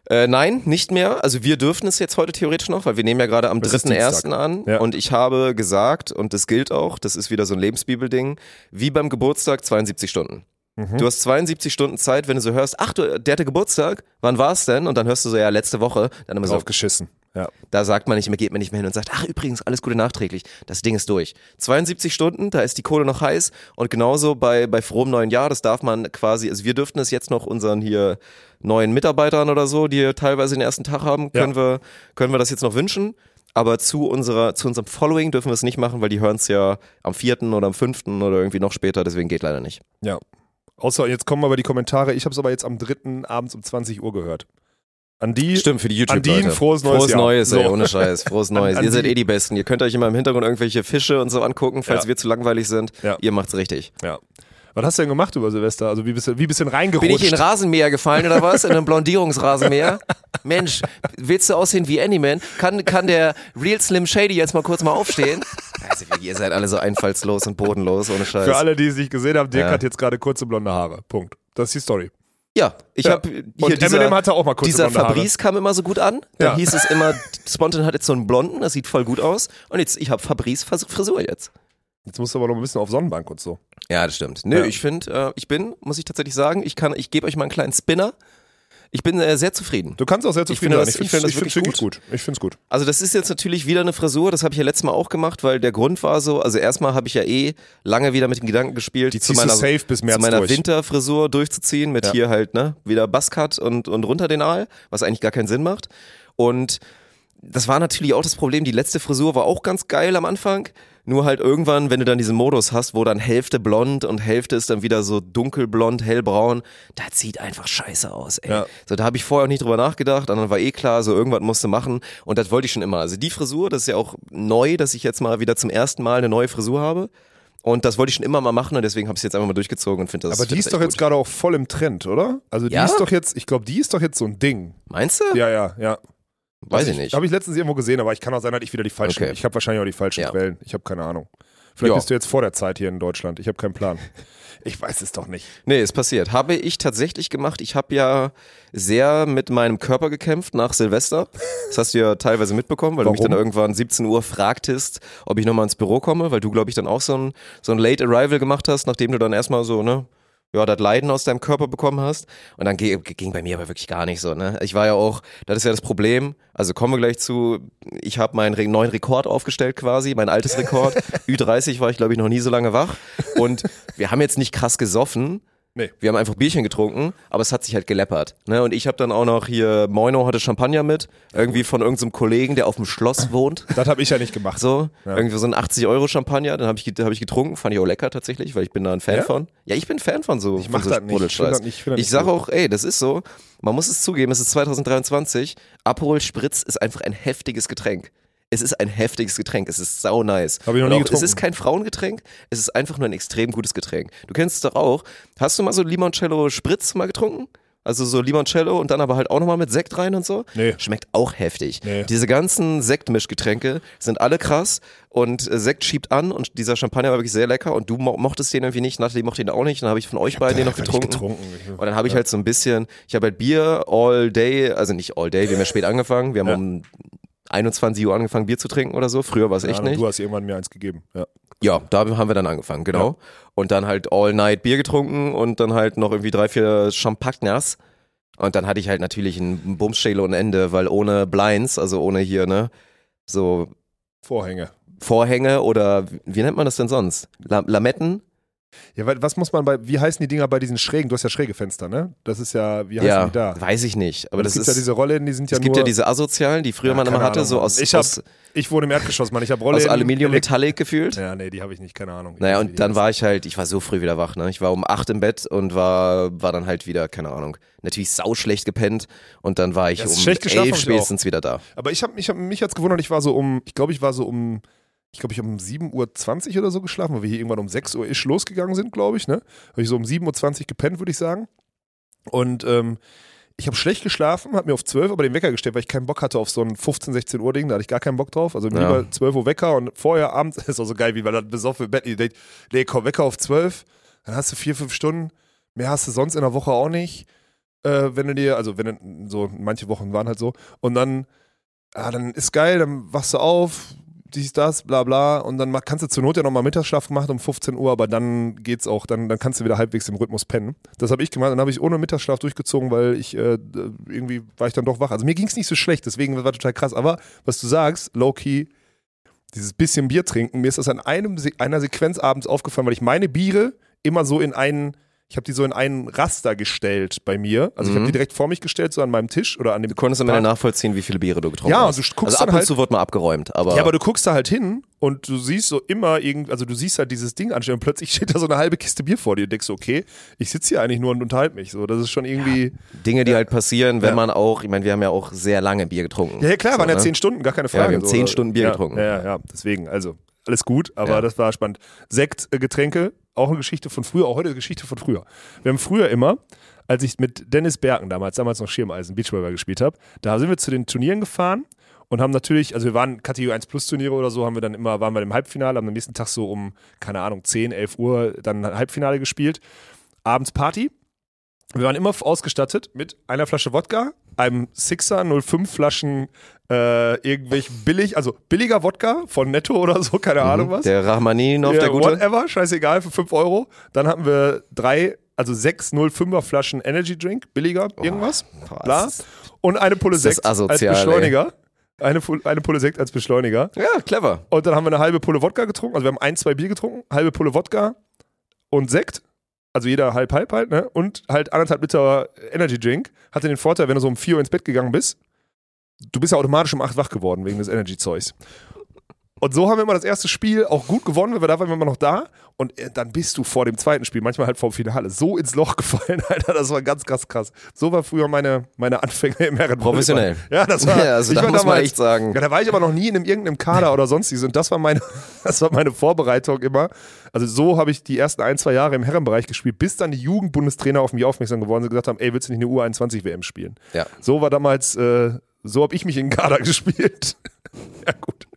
Äh, nein, nicht mehr. Also wir dürfen es jetzt heute theoretisch noch, weil wir nehmen ja gerade am Es ist 3.1. Dienstag. an. Ja. Und ich habe gesagt, und das gilt auch, das ist wieder so ein Lebensbibelding, wie beim Geburtstag 72 Stunden. Mhm. Du hast 72 Stunden Zeit, wenn du so hörst, ach, du, der hatte Geburtstag, wann war es denn? Und dann hörst du so, ja, letzte Woche. Dann immer so, Drauf geschissen. Ja. da sagt man nicht mehr, geht man nicht mehr hin und sagt, ach übrigens, alles Gute nachträglich. Das Ding ist durch. 72 Stunden, da ist die Kohle noch heiß und genauso bei, bei frohem neuen Jahr, das darf man quasi, also wir dürften es jetzt noch unseren hier neuen Mitarbeitern oder so, die teilweise den ersten Tag haben, können wir, können wir das jetzt noch wünschen. Aber zu unserer, zu unserem Following dürfen wir es nicht machen, weil die hören es ja am vierten oder am fünften oder irgendwie noch später, deswegen geht leider nicht. ja. Außer jetzt kommen aber die Kommentare. Ich habe es aber jetzt am 3. abends um 20 Uhr gehört. An die. Stimmt, für die An die ein frohes neues Frohes Jahr. Neues, ey, So. ohne Scheiß. Frohes Neues. an Ihr seid eh die Besten. Ihr könnt euch immer im Hintergrund irgendwelche Fische und so angucken, falls Ja. wir zu langweilig sind. Ja. Ihr macht's richtig. Ja. Was hast du denn gemacht über Silvester? Also wie bist du, wie bist du denn reingerutscht? Bin ich in Rasenmäher gefallen oder was? In einem Blondierungsrasenmäher? Mensch, willst du aussehen wie Anyman? Kann, kann der Real Slim Shady jetzt mal kurz mal aufstehen? Also, ihr seid alle so einfallslos und bodenlos, ohne Scheiß. Für alle, die es nicht gesehen haben, Dirk Ja. hat jetzt gerade kurze blonde Haare. Punkt. Das ist die Story. Ja, ich Ja. hab hier Und dieser, Eminem hatte auch mal kurze Dieser. Fabrice kam immer so gut an. Da Ja. hieß es immer, Spontan hat jetzt so einen blonden, das sieht voll gut aus. Und jetzt, ich habe Fabrice Fris- Frisur jetzt. Jetzt musst du aber noch ein bisschen auf Sonnenbank und so. Ja, das stimmt. Nö, Ja. ich finde, äh, ich bin, muss ich tatsächlich sagen, ich kann, ich gebe euch mal einen kleinen Spinner. Ich bin äh, sehr zufrieden. Du kannst auch sehr Ich zufrieden finde sein. das- Ich ich finde es wirklich wirklich gut. Ich finde es gut. Also das ist jetzt natürlich wieder eine Frisur, das habe ich ja letztes Mal auch gemacht, weil der Grund war so, also erstmal habe ich ja eh lange wieder mit dem Gedanken gespielt, Die zu meiner, safe bis März zu meiner durch. Winterfrisur durchzuziehen, mit Ja. hier halt, ne, wieder Buzzcut und, und runter den Aal, was eigentlich gar keinen Sinn macht. Und das war natürlich auch das Problem, die letzte Frisur war auch ganz geil am Anfang, nur halt irgendwann, wenn du dann diesen Modus hast, wo dann Hälfte blond und Hälfte ist dann wieder so dunkelblond, hellbraun, das sieht einfach scheiße aus, ey. Ja. So, da habe ich vorher auch nicht drüber nachgedacht, und dann war eh klar, so irgendwas musste machen und das wollte ich schon immer. Also die Frisur, das ist ja auch neu, dass ich jetzt mal wieder zum ersten Mal eine neue Frisur habe. Und das wollte ich schon immer mal machen und deswegen habe ich es jetzt einfach mal durchgezogen und finde das Aber die ist doch jetzt gerade auch voll im Trend, oder? Also die Ja? ist doch jetzt, ich glaube, die ist doch jetzt so ein Ding. Meinst du? Ja, ja, ja. Weiß ich nicht. Habe ich letztens irgendwo gesehen, aber ich kann auch sein, dass ich wieder die falschen. Okay. Ich habe wahrscheinlich auch die falschen Ja. Quellen. Ich habe keine Ahnung. Vielleicht Ja. bist du jetzt vor der Zeit hier in Deutschland. Ich habe keinen Plan. Ich weiß es doch nicht. Nee, ist passiert. Habe ich tatsächlich gemacht. Ich habe ja sehr mit meinem Körper gekämpft nach Silvester. Das hast du ja teilweise mitbekommen, weil du mich Warum? dann irgendwann 17 Uhr fragtest, ob ich nochmal ins Büro komme, weil du, glaube ich, dann auch so ein, so ein Late Arrival gemacht hast, nachdem du dann erstmal so, ne, ja, das Leiden aus deinem Körper bekommen hast. Und dann ge- ging bei mir aber wirklich gar nicht so, ne. Ich war ja auch, das ist ja das Problem, also kommen wir gleich zu, ich habe meinen neuen Rekord aufgestellt quasi, mein altes Rekord. Ü30 war ich, glaube ich, noch nie so lange wach. Und wir haben jetzt nicht krass gesoffen, Nee. Wir haben einfach Bierchen getrunken, aber es hat sich halt geleppert. Ne? Und ich habe dann auch noch hier, Moino hatte Champagner mit, irgendwie von irgendeinem Kollegen, der auf dem Schloss wohnt. Das habe ich ja nicht gemacht. So, Ja. irgendwie so ein 80 Euro Champagner, den habe ich, hab ich getrunken, fand ich auch lecker tatsächlich, weil ich bin da ein Fan Ja? von. Ja, ich bin Fan von so, Ich mach so das nicht. Ich das nicht- ich das Ich sage auch, ey, das ist so, man muss es zugeben, es ist 2023, Aperol Spritz ist einfach ein heftiges Getränk. Es ist ein heftiges Getränk, es ist sau nice. Hab ich noch nie auch, Es getrunken. ist kein Frauengetränk, es ist einfach nur ein extrem gutes Getränk. Du kennst es doch auch. Hast du mal so Limoncello Spritz mal getrunken? Also so Limoncello und dann aber halt auch nochmal mit Sekt rein und so? Nee. Schmeckt auch heftig. Nee. Diese ganzen Sektmischgetränke sind alle krass und äh, Sekt schiebt an und dieser Champagner war wirklich sehr lecker und du mo mochtest den irgendwie nicht, Natalie mochte den auch nicht, dann habe ich von euch beiden den noch getrunken. getrunken. Und dann habe ich halt so ein bisschen, ich habe halt Bier all day, also nicht all day, wir haben ja spät angefangen, wir haben Ja. um 21 Uhr angefangen Bier zu trinken oder so, früher war es Ja, echt nicht. Du hast irgendwann mir eins gegeben. Ja. Ja, da haben wir dann angefangen, genau. Und dann halt all night Bier getrunken und dann halt noch irgendwie drei, vier Champagners. Und dann hatte ich halt natürlich ein Bumsschäle und Ende, weil ohne Blinds, also ohne hier, ne, so Vorhänge. Vorhänge oder wie nennt man das denn sonst? La Lametten? Ja, weil, was muss man bei, wie heißen die Dinger bei diesen schrägen? Du hast ja schräge Fenster, ne? Das ist ja, wie heißen Ja, die da? weiß ich nicht. Aber es das gibt ist, ja diese Rollen, die sind ja es gibt nur, ja diese asozialen, die früher Ja, man immer hatte, Ahnung, so aus, Ich hab aus, ich wohne im Erdgeschoss, Mann. Ich habe Rollen. aus Aluminium Metallic gefühlt. Ja, nee, die habe ich nicht, keine Ahnung. Naja, und dann war ich halt, ich war so früh wieder wach, ne? Ich war um acht im Bett und war, war dann halt wieder, keine Ahnung, natürlich sauschlecht gepennt und dann war ich Ja, um schlecht elf spätestens wieder da. Aber ich habe mich, hab, mich hat's gewundert, ich war so um, ich glaube, ich war so um, ich glaube, ich habe um 7.20 Uhr oder so geschlafen, weil wir hier irgendwann um 6 Uhr ish losgegangen sind, glaube ich, ne? Habe ich so um 7.20 Uhr gepennt, würde ich sagen. Und ähm, ich habe schlecht geschlafen, habe mir auf 12 aber den Wecker gestellt, weil ich keinen Bock hatte auf so ein 15, 16 Uhr Ding, da hatte ich gar keinen Bock drauf. Also Ja. lieber 12 Uhr Wecker und vorher abends, ist auch so geil, wie weil dann besoffen im Bett, ich denk, nee, komm, Wecker auf 12, dann hast du vier, fünf Stunden, mehr hast du sonst in der Woche auch nicht. Äh, wenn du dir, also wenn du, so, manche Wochen waren halt so. Und dann, ah, dann ist geil, dann wachst du auf, dies, das, bla bla. Und dann kannst du zur Not ja nochmal Mittagsschlaf machen um 15 Uhr, aber dann geht's auch, dann, dann kannst du wieder halbwegs im Rhythmus pennen. Das habe ich gemacht, dann habe ich ohne Mittagsschlaf durchgezogen, weil ich äh, irgendwie war ich dann doch wach. Also mir ging's nicht so schlecht, deswegen war total krass. Aber was du sagst, low-key, dieses bisschen Bier trinken, mir ist das an einem, einer Sequenz abends aufgefallen, weil ich meine Biere immer so in einen, ich habe die so in einen Raster gestellt bei mir. Also ich habe Mhm. die direkt vor mich gestellt, so an meinem Tisch oder an dem Du konntest am Ende nachvollziehen, wie viele Biere du getrunken Ja, hast. also du guckst also ab und halt- zu wird mal abgeräumt, aber, Ja, aber du guckst da halt hin und du siehst so immer irgend, also du siehst halt dieses Ding anstellen und plötzlich steht da so eine halbe Kiste Bier vor dir und denkst so, okay, ich sitze hier eigentlich nur und unterhalte mich. So, das ist schon irgendwie. Dinge, die halt passieren, wenn Ja. man auch, ich meine, wir haben ja auch sehr lange Bier getrunken. Ja, ja klar, so, waren ja ne? zehn Stunden, gar keine Ja, Frage. wir haben so. zehn Stunden Bier ja, getrunken. Ja, ja, ja, deswegen, also alles gut, aber Ja. das war spannend. Sekt, äh, Getränke, auch eine Geschichte von früher, auch heute eine Geschichte von früher. Wir haben früher immer, als ich mit Dennis Berken damals, damals noch Schirmeisen, Beachvolleyball gespielt habe, da sind wir zu den Turnieren gefahren und haben natürlich, also wir waren Kategorie 1 Plus Turniere oder so, haben wir dann immer, waren wir im Halbfinale, haben am nächsten Tag so um, keine Ahnung, 10, 11 Uhr dann Halbfinale gespielt. Abends Party. Wir waren immer ausgestattet mit einer Flasche Wodka, einem Sixer 05 Flaschen äh, irgendwelch billig, also billiger Wodka von Netto oder so, keine Ahnung was. Mhm. Der Rachmaninov, Ja, der gute. Whatever, scheißegal, für 5 Euro. Dann hatten wir drei, also sechs 05er Flaschen Energy Drink, billiger, irgendwas. boah, Bla. Und eine Pulle Sekt als asozial, ey. Beschleuniger. Eine, eine Pulle Sekt als Beschleuniger. Ja, clever. Und dann haben wir eine halbe Pulle Wodka getrunken. Also wir haben ein, zwei Bier getrunken, halbe Pulle Wodka und Sekt. Also jeder halb, halb halt, ne? Und halt anderthalb Liter Energy Drink. Hatte den Vorteil, wenn du so um 4 Uhr ins Bett gegangen bist, du bist ja automatisch um 8 wach geworden wegen des Energy-Zeugs. Und so haben wir immer das erste Spiel auch gut gewonnen, weil wir da waren wir immer noch da. Und äh, dann bist du vor dem zweiten Spiel, manchmal halt vor dem Finale, so ins Loch gefallen, Alter. Das war ganz, ganz krass. So war früher meine, meine Anfänge im Herrenvolleyball. Professionell. Ja, das war. Ja, also ich da war muss man damals- echt sagen. ja, da war ich aber noch nie in einem, irgendeinem Kader oder sonstiges und das war meine, das war meine Vorbereitung immer. Also so habe ich die ersten ein, zwei Jahre im Herrenbereich gespielt, bis dann die Jugendbundestrainer auf mich aufmerksam geworden sind und gesagt haben, ey, willst du nicht eine U21 WM spielen? Ja. So war damals, äh, so habe ich mich in den Kader gespielt. ja, gut.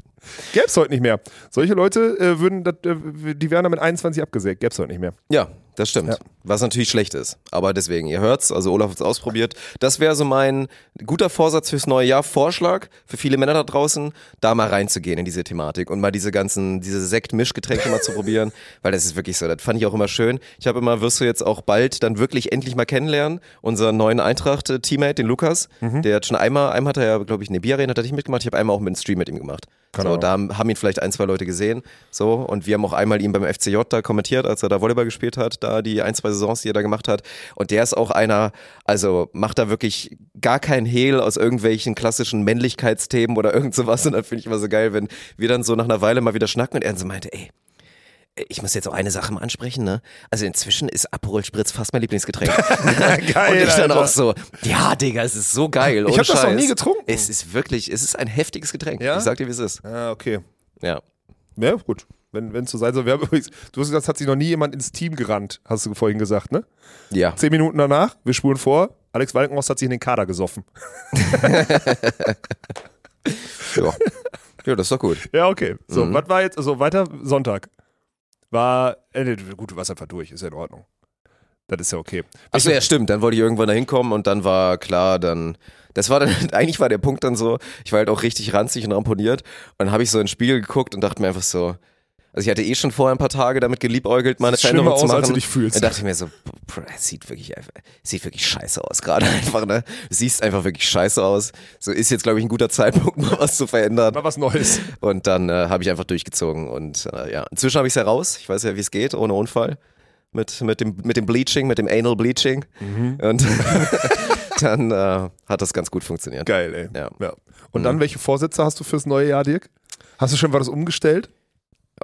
Gäb's heute nicht mehr. Solche Leute äh, würden, dat, äh, die wären dann mit 21 abgesägt. Gäb's heute nicht mehr. Ja, das stimmt. Ja. Was natürlich schlecht ist. Aber deswegen, ihr hört's, also Olaf hat's ausprobiert. Das wäre so mein guter Vorsatz fürs neue Jahr, Vorschlag für viele Männer da draußen, da mal reinzugehen in diese Thematik und mal diese ganzen, diese Sekt-Mischgetränke mal zu probieren, weil das ist wirklich so, das fand ich auch immer schön. Ich habe immer, wirst du jetzt auch bald dann wirklich endlich mal kennenlernen, unseren neuen Eintracht-Teammate, den Lukas, Mhm. der hat schon einmal, einmal hat er ja, glaube ich, eine Bierarena hat er nicht mitgemacht, ich habe einmal auch mit einem Stream mit ihm gemacht. Keine so, da haben ihn vielleicht ein, zwei Leute gesehen, so, und wir haben auch einmal ihn beim FCJ da kommentiert, als er da Volleyball gespielt hat. da, die ein, zwei Saisons, die er da gemacht hat. Und der ist auch einer, also macht da wirklich gar kein Hehl aus irgendwelchen klassischen Männlichkeitsthemen oder irgend sowas. Und dann finde ich immer so geil, wenn wir dann so nach einer Weile mal wieder schnacken und er so meinte, ey, ich muss jetzt auch eine Sache mal ansprechen, ne? Also inzwischen ist Aperol Spritz fast mein Lieblingsgetränk. Geil, Und ich dann Alter. auch so, ja, Digga, es ist so geil. Ich ohne hab das noch nie getrunken. Es ist wirklich, es ist ein heftiges Getränk. Ja? Ich sag dir, wie es ist. Ah, okay. Ja. Ja, gut. Wenn es so sein soll. Wir haben übrigens, du hast gesagt, es hat sich noch nie jemand ins Team gerannt, hast du vorhin gesagt, ne? Ja. Zehn Minuten danach, wir spuren vor, Alex Walkenhorst hat sich in den Kader gesoffen. Ja. ja, das ist doch gut. Ja, okay. So, Mhm. was war jetzt, also weiter, Sonntag. War, äh, gut, du warst einfach durch, ist ja in Ordnung. Das ist ja okay. Achso, ja, stimmt. Dann wollte ich irgendwann da hinkommen und dann war klar, dann. Das war dann, eigentlich war der Punkt dann so, ich war halt auch richtig ranzig und ramponiert. Und dann habe ich so ins Spiegel geguckt und dachte mir einfach so, also ich hatte eh schon vorher ein paar Tage damit geliebäugelt, meine Veränderung zu aus, machen. als du dich fühlst. Dann dachte ich mir so, es sieht wirklich einfach, sieht wirklich scheiße aus gerade einfach, ne? Du siehst einfach wirklich scheiße aus. So ist jetzt, glaube ich, ein guter Zeitpunkt, mal was zu verändern. Mal was Neues. Und dann äh, habe ich einfach durchgezogen. Und äh, ja, inzwischen habe ich es heraus. Ich weiß ja, wie es geht, ohne Unfall. Mit, mit, dem, mit dem Bleaching, mit dem Anal Bleaching. Mhm. Und dann äh, hat das ganz gut funktioniert. Geil, ey. Ja. Und dann, welche Vorsätze hast du fürs neue Jahr, Dirk? Hast du schon was umgestellt?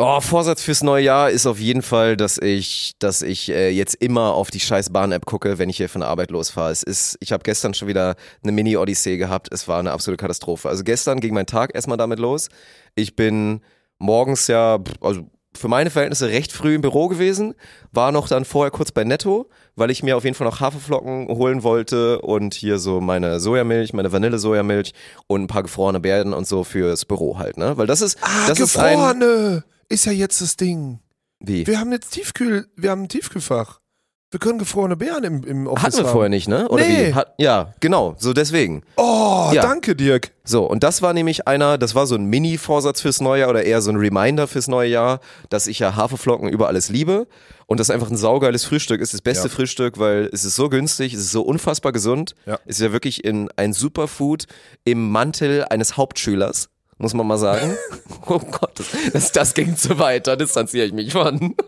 Oh, Vorsatz fürs neue Jahr ist auf jeden Fall, dass ich, dass ich äh, jetzt immer auf die scheiß Bahn-App gucke, wenn ich hier von der Arbeit losfahre. Es ist, ich habe gestern schon wieder eine Mini-Odyssee gehabt. Es war eine absolute Katastrophe. Also gestern ging mein Tag erstmal damit los. Ich bin morgens ja, also für meine Verhältnisse recht früh im Büro gewesen, war noch dann vorher kurz bei Netto, weil ich mir auf jeden Fall noch Haferflocken holen wollte und hier so meine Sojamilch, meine Vanille-Sojamilch und ein paar gefrorene Beeren und so fürs Büro halt, ne? Weil das ist, das ist ein, Ah, gefrorene ist ja jetzt das Ding. wie? Wir haben jetzt Tiefkühl, wir haben ein Tiefkühlfach. Wir können gefrorene Beeren im, im Office Hatten wir haben. vorher nicht, ne? Oder Nee. wie? Hat, ja, genau, so deswegen. Oh, Ja. danke, Dirk. So, und das war nämlich einer, das war so ein Mini-Vorsatz fürs neue Jahr oder eher so ein Reminder fürs neue Jahr, dass ich ja Haferflocken über alles liebe und das einfach ein saugeiles Frühstück ist, das beste Ja. Frühstück, weil es ist so günstig, es ist so unfassbar gesund, Ja. es ist ja wirklich in ein Superfood im Mantel eines Hauptschülers, muss man mal sagen. oh Gott, das, das, ging zu weit, da distanziere ich mich von.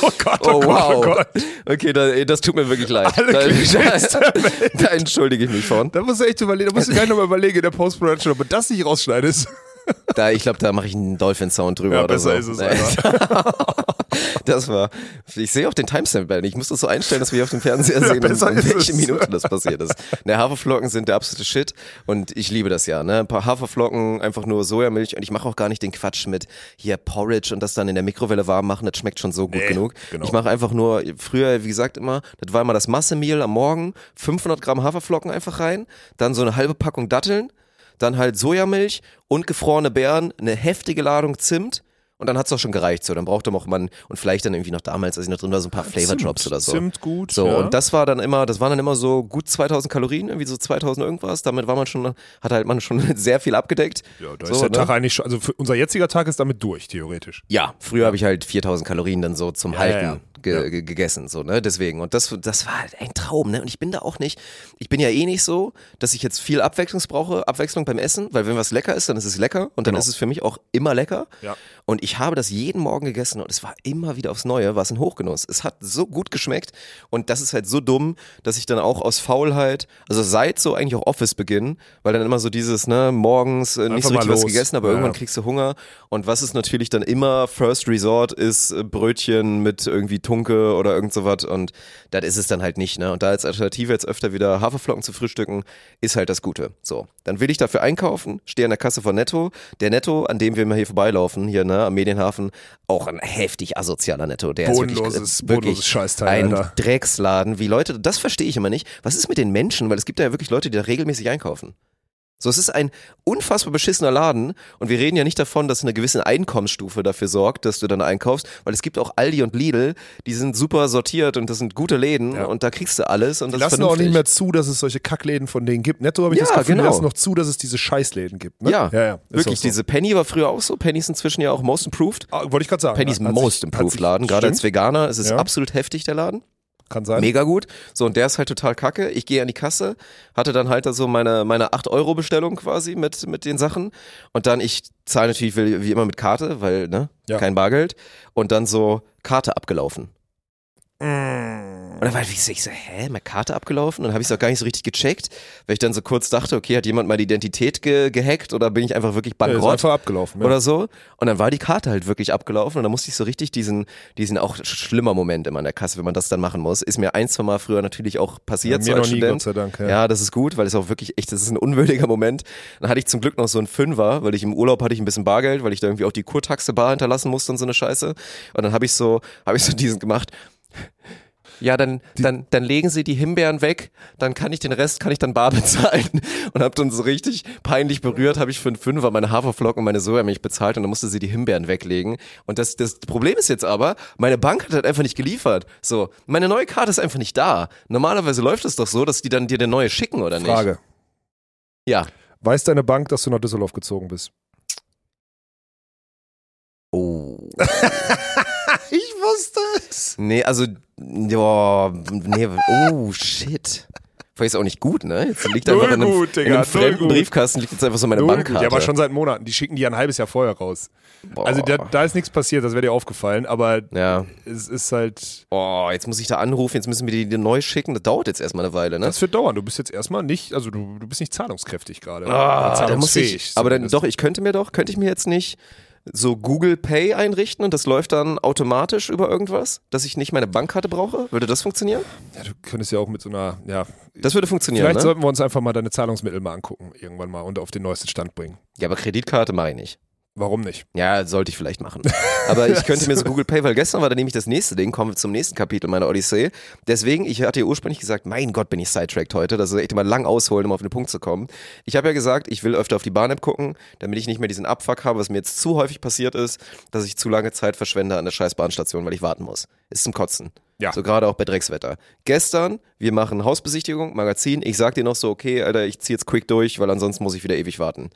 Oh Gott, Oh, oh, Gott, wow. oh Gott. Okay, da, das tut mir wirklich leid. Alle da, da, da entschuldige ich mich von. Da musst du echt überlegen, da musst du gleich nochmal überlegen in der Post-Production, ob du das nicht rausschneidest. Da, ich glaube, da mache ich einen Dolphin-Sound drüber Ja, besser so. ist es, Nee. Das war. Ich sehe auch den Timestamp. bei mir. Ich muss das so einstellen, dass wir hier auf dem Fernseher Ja, sehen, besser um ist welche es. Minute das passiert ist. Ne, Haferflocken sind der absolute Shit und ich liebe das ja. Ne? Ein paar Haferflocken, einfach nur Sojamilch und ich mache auch gar nicht den Quatsch mit hier Porridge und das dann in der Mikrowelle warm machen. Das schmeckt schon so gut Nee, genug. genau. Ich mache einfach nur, früher, wie gesagt, immer, das war immer das Massemehl am Morgen, 500 Gramm Haferflocken einfach rein, dann so eine halbe Packung Datteln, dann halt Sojamilch und gefrorene Beeren, eine heftige Ladung Zimt und dann hat's doch schon gereicht. So, dann brauchte man man und vielleicht dann irgendwie noch damals, als ich noch drin war, so ein paar Flavor Drops oder so. Zimt gut, So ja. und das war dann immer, das waren dann immer so gut 2000 Kalorien, irgendwie so 2000 irgendwas. Damit war man schon, hat halt man schon sehr viel abgedeckt. Ja, da so, ist der ne? Tag eigentlich schon, also unser jetziger Tag ist damit durch, theoretisch. Ja, früher habe ich halt 4000 Kalorien dann so zum Ja, Halten. Ge Ja. ge gegessen, so, ne, deswegen. Und das, das war halt ein Traum, ne, und ich bin da auch nicht, ich bin ja eh nicht so, dass ich jetzt viel Abwechslung brauche, Abwechslung beim Essen, weil wenn was lecker ist, dann ist es lecker und dann Genau. ist es für mich auch immer lecker. Ja. Und ich habe das jeden Morgen gegessen und es war immer wieder aufs Neue, war es ein Hochgenuss. Es hat so gut geschmeckt und das ist halt so dumm, dass ich dann auch aus Faulheit, also seit so eigentlich auch Office-Beginn, weil dann immer so dieses, ne, morgens äh, nicht so richtig was gegessen, aber Ja, irgendwann kriegst du Hunger. Und was ist natürlich dann immer First Resort ist äh, Brötchen mit irgendwie Tunke oder irgend sowas. Und das ist es dann halt nicht, ne? Und da als Alternative jetzt öfter wieder Haferflocken zu frühstücken, ist halt das Gute. So. Dann will ich dafür einkaufen, stehe an der Kasse von Netto. Der Netto, an dem wir immer hier vorbeilaufen, hier, ne, am Medienhafen, auch ein heftig asozialer Netto. Der ist wirklich, Bodenloses- äh, wirklich bodenloses Scheißteil, ein Alter. Drecksladen. Wie Leute, das verstehe ich immer nicht. Was ist mit den Menschen? Weil es gibt ja wirklich Leute, die da regelmäßig einkaufen. So, es ist ein unfassbar beschissener Laden und wir reden ja nicht davon, dass eine gewisse Einkommensstufe dafür sorgt, dass du dann einkaufst, weil es gibt auch Aldi und Lidl, die sind super sortiert und das sind gute Läden Ja. und da kriegst du alles und Die das lassen ist auch vernünftig. nicht mehr zu, dass es solche Kackläden von denen gibt. Netto habe ich Ja, das Gefühl, die genau. lassen noch zu, dass es diese Scheißläden gibt. Ne? ja, ja, ja. Ist wirklich, so. diese Penny war früher auch so, Penny ist inzwischen ja auch Most Improved. Ah, Wollte ich gerade sagen. Penny's Hat sich- Most Improved Laden, gerade als Veganer, es ist Ja. absolut heftig, der Laden. Kann sein. Mega gut. So, und der ist halt total kacke. Ich gehe an die Kasse, hatte dann halt da so meine, meine 8-Euro-Bestellung quasi mit, mit den Sachen. Und dann, ich zahle natürlich wie, wie immer mit Karte, weil, ne, Ja. kein Bargeld. Und dann so Karte abgelaufen. Und dann war ich so, ich so, hä, meine Karte abgelaufen? Und dann habe ich es auch gar nicht so richtig gecheckt, weil ich dann so kurz dachte, okay, hat jemand meine Identität ge gehackt oder bin ich einfach wirklich Ja, bankrott? einfach abgelaufen. Ja. oder so. Und dann war die Karte halt wirklich abgelaufen und dann musste ich so richtig diesen, diesen auch schlimmer Moment immer an der Kasse, wenn man das dann machen muss. Ist mir ein, zwei Mal früher natürlich auch passiert, Ja, so mir als noch nie, Student. Gott sei Dank, ja. Ja. das ist gut, weil es auch wirklich echt, das ist ein unwürdiger Moment. Dann hatte ich zum Glück noch so einen Fünfer, weil ich im Urlaub hatte ich ein bisschen Bargeld, weil ich da irgendwie auch die Kurtaxe bar hinterlassen musste und so eine Scheiße. Und dann habe ich so, habe ich so diesen gemacht. Ja, dann, dann, dann legen Sie die Himbeeren weg, dann kann ich den Rest, kann ich dann bar bezahlen. Und hab dann so richtig peinlich berührt, habe ich für einen Fünfer meine Haferflocken und meine Sojamilch bezahlt und dann musste sie die Himbeeren weglegen. Und das, das Problem ist jetzt aber, meine Bank hat halt einfach nicht geliefert. So, meine neue Karte ist einfach nicht da. Normalerweise läuft es doch so, dass die dann dir eine neue schicken, oder nicht? Frage. Ja. Weiß deine Bank, dass du nach Düsseldorf gezogen bist? Oh. Ich wusste es. Nee, also, ja, nee, oh, shit. Vielleicht ist auch nicht gut, ne? Jetzt liegt einfach in einem, gut, in Digga, einem null fremden gut. Briefkasten liegt jetzt einfach so meine Null Bankkarte. gut. Ja, aber schon seit Monaten. Die schicken die ja ein halbes Jahr vorher raus. Boah. Also da, da ist nichts passiert, das wäre dir aufgefallen, aber Ja. es ist halt. Oh, jetzt muss ich da anrufen, jetzt müssen wir die, die neu schicken. Das dauert jetzt erstmal eine Weile, ne? Das wird dauern. Du bist jetzt erstmal nicht, also du, du bist nicht zahlungskräftig gerade. Ah, muss ich, zahlungsfähig aber dann doch, ich könnte mir doch, könnte ich mir jetzt nicht so Google Pay einrichten und das läuft dann automatisch über irgendwas, dass ich nicht meine Bankkarte brauche? Würde das funktionieren? Ja, du könntest ja auch mit so einer, ja. Das würde funktionieren, Vielleicht ne? sollten wir uns einfach mal deine Zahlungsmittel mal angucken, irgendwann mal und auf den neuesten Stand bringen. Ja, aber Kreditkarte mache ich nicht. Warum nicht? Ja, sollte ich vielleicht machen. Aber ich könnte mir so Google Pay, weil gestern war dann nämlich das nächste Ding, kommen wir zum nächsten Kapitel meiner Odyssee. Deswegen, ich hatte ja ursprünglich gesagt, mein Gott, bin ich sidetracked heute. Das ist echt immer lang ausholen, um auf den Punkt zu kommen. Ich habe ja gesagt, ich will öfter auf die Bahn-App gucken, damit ich nicht mehr diesen Abfuck habe, was mir jetzt zu häufig passiert ist, dass ich zu lange Zeit verschwende an der scheiß Bahnstation, weil ich warten muss. Ist zum Kotzen. Ja. So gerade auch bei Dreckswetter. Gestern, wir machen Hausbesichtigung, Magazin. Ich sag dir noch so, okay, Alter, ich zieh jetzt quick durch, weil ansonsten muss ich wieder ewig warten.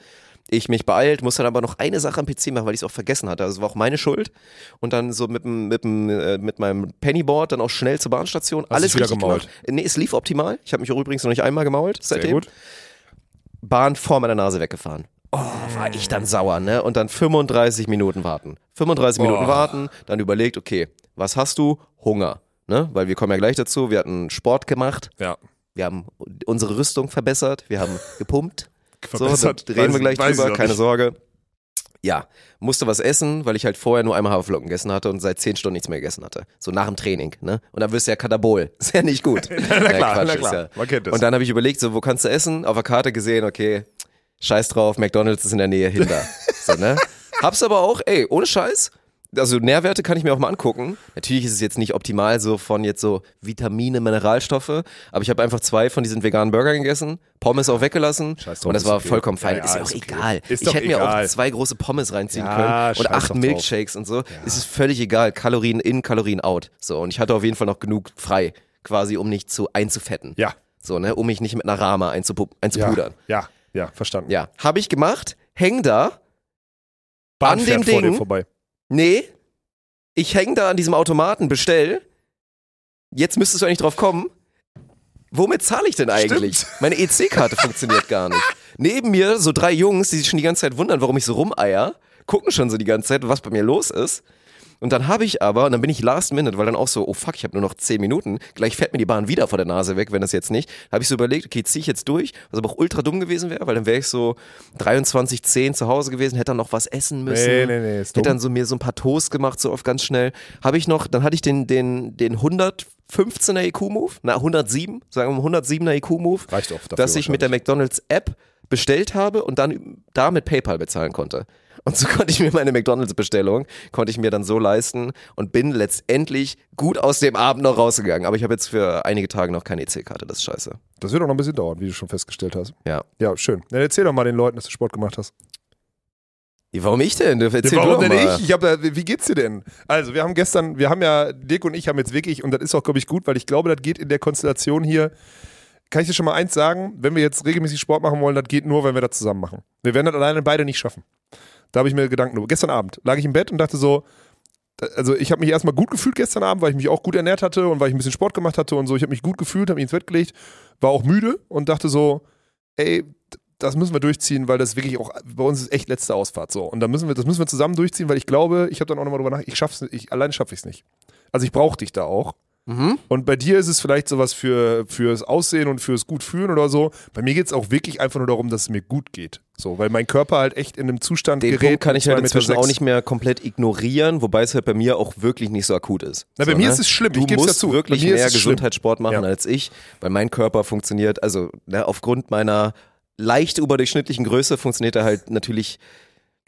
Ich mich beeilt, muss dann aber noch eine Sache am PC machen, weil ich es auch vergessen hatte. Also es war auch meine Schuld. Und dann so mit, mit, äh, mit meinem Pennyboard dann auch schnell zur Bahnstation. Hast Alles wieder gemault? gemacht. Nee, es lief optimal. Ich habe mich auch übrigens noch nicht einmal gemault seitdem. Sehr gut. Bahn vor meiner Nase weggefahren. Oh, war ich dann sauer, ne? Und dann 35 Minuten warten. 35 Minuten Oh. warten, dann überlegt, okay, was hast du? Hunger, ne? Weil wir kommen ja gleich dazu, wir hatten Sport gemacht, Ja. wir haben unsere Rüstung verbessert, wir haben gepumpt. Verbessert. So, reden Weiß- wir gleich drüber, keine nicht. Sorge. Ja, musste was essen, weil ich halt vorher nur einmal Haferflocken gegessen hatte und seit 10 Stunden nichts mehr gegessen hatte. So nach dem Training, ne? Und dann wirst du ja Katabol. Ist ja nicht gut. na klar, na ist klar. ja. Man kennt das. Und dann habe ich überlegt, so, wo kannst du essen? Auf der Karte gesehen, okay, scheiß drauf, McDonalds ist in der Nähe hinter. so, ne? Hab's aber auch, ey, ohne Scheiß. Also Nährwerte kann ich mir auch mal angucken. Natürlich ist es jetzt nicht optimal so von jetzt so Vitamine, Mineralstoffe, aber ich habe einfach zwei von diesen veganen Burgern gegessen, Pommes auch weggelassen Scheiß drauf, und das war okay. vollkommen fein. Ja, ist ja ja, auch ist okay. egal. Ist ich hätte mir auch zwei große Pommes reinziehen Ja, können und acht drauf. Milkshakes und so. Es ist völlig egal. Kalorien in, Kalorien out. So und ich hatte auf jeden Fall noch genug frei, quasi um nicht zu einzufetten. Ja. So, ne, um mich nicht mit einer Rama einzupu Ja. einzupudern. Ja. Ja, verstanden. Ja, habe ich gemacht. Häng da. Bahn An fährt dem vor Ding- dir vorbei. Nee. Ich häng da an diesem Automaten, bestell. Jetzt müsstest du eigentlich drauf kommen. Womit zahle ich denn eigentlich? Meine EC-Karte funktioniert gar nicht. Neben mir so drei Jungs, die sich schon die ganze Zeit wundern, warum ich so rumeier, gucken schon so die ganze Zeit, was bei mir los ist. Und dann habe ich aber, und dann bin ich last minute, weil dann auch so, oh fuck, ich habe nur noch 10 Minuten, gleich fährt mir die Bahn wieder vor der Nase weg, wenn das jetzt nicht. habe ich so überlegt, okay, ziehe ich jetzt durch, was aber auch ultra dumm gewesen wäre, weil dann wäre ich so 23, zu Hause gewesen, hätte dann noch was essen müssen. Nee, nee, nee, ist Hätte dumm. dann so mir so ein paar Toast gemacht, so auf ganz schnell. Habe ich noch, dann hatte ich den, den, den 115er IQ-Move, na 107, sagen wir mal 107er IQ-Move, Reicht auch dafür dass ich mit der. McDonalds-App bestellt habe und dann da mit PayPal bezahlen konnte. Und so konnte ich mir meine McDonalds-Bestellung, konnte ich mir dann so leisten und bin letztendlich gut aus dem Abend noch rausgegangen. Aber ich habe jetzt für einige Tage noch keine EC-Karte, das ist scheiße. Das wird auch noch ein bisschen dauern, wie du schon festgestellt hast. Ja. Ja, schön. Dann erzähl doch mal den Leuten, dass du Sport gemacht hast. Warum ich denn? Erzähl Warum du doch denn mal. ich? ich hab, wie geht's dir denn? Also, wir haben gestern, wir haben ja, Dirk und ich haben jetzt wirklich, und das ist auch, glaube ich, gut, weil ich glaube, das geht in der Konstellation hier, kann ich dir schon mal eins sagen, wenn wir jetzt regelmäßig Sport machen wollen, das geht nur, wenn wir das zusammen machen. Wir werden das alleine beide nicht schaffen. Da habe ich mir Gedanken über. Gestern Abend lag ich im Bett und dachte so, also ich habe mich erstmal gut gefühlt gestern Abend, weil ich mich auch gut ernährt hatte und weil ich ein bisschen Sport gemacht hatte und so. Ich habe mich gut gefühlt, habe mich ins Bett gelegt, war auch müde und dachte so, ey, das müssen wir durchziehen, weil das wirklich auch, bei uns ist echt letzte Ausfahrt so. Und da müssen wir, das müssen wir zusammen durchziehen, weil ich glaube, ich habe dann auch nochmal drüber nach, ich schaff's ich, allein schaffe ich es nicht. Also ich brauche dich da auch. Und bei dir ist es vielleicht sowas für fürs Aussehen und fürs gut fühlen oder so. Bei mir geht es auch wirklich einfach nur darum, dass es mir gut geht. So, weil mein Körper halt echt in einem Zustand Den gerät. Punkt kann ich halt inzwischen auch nicht mehr komplett ignorieren, wobei es halt bei mir auch wirklich nicht so akut ist. Na, bei so, mir ne? ist es schlimm, Du ich musst dazu. Wirklich mehr es schlimm. Gesundheitssport machen Ja. als ich, weil mein Körper funktioniert, also ne, aufgrund meiner leicht überdurchschnittlichen Größe funktioniert er halt natürlich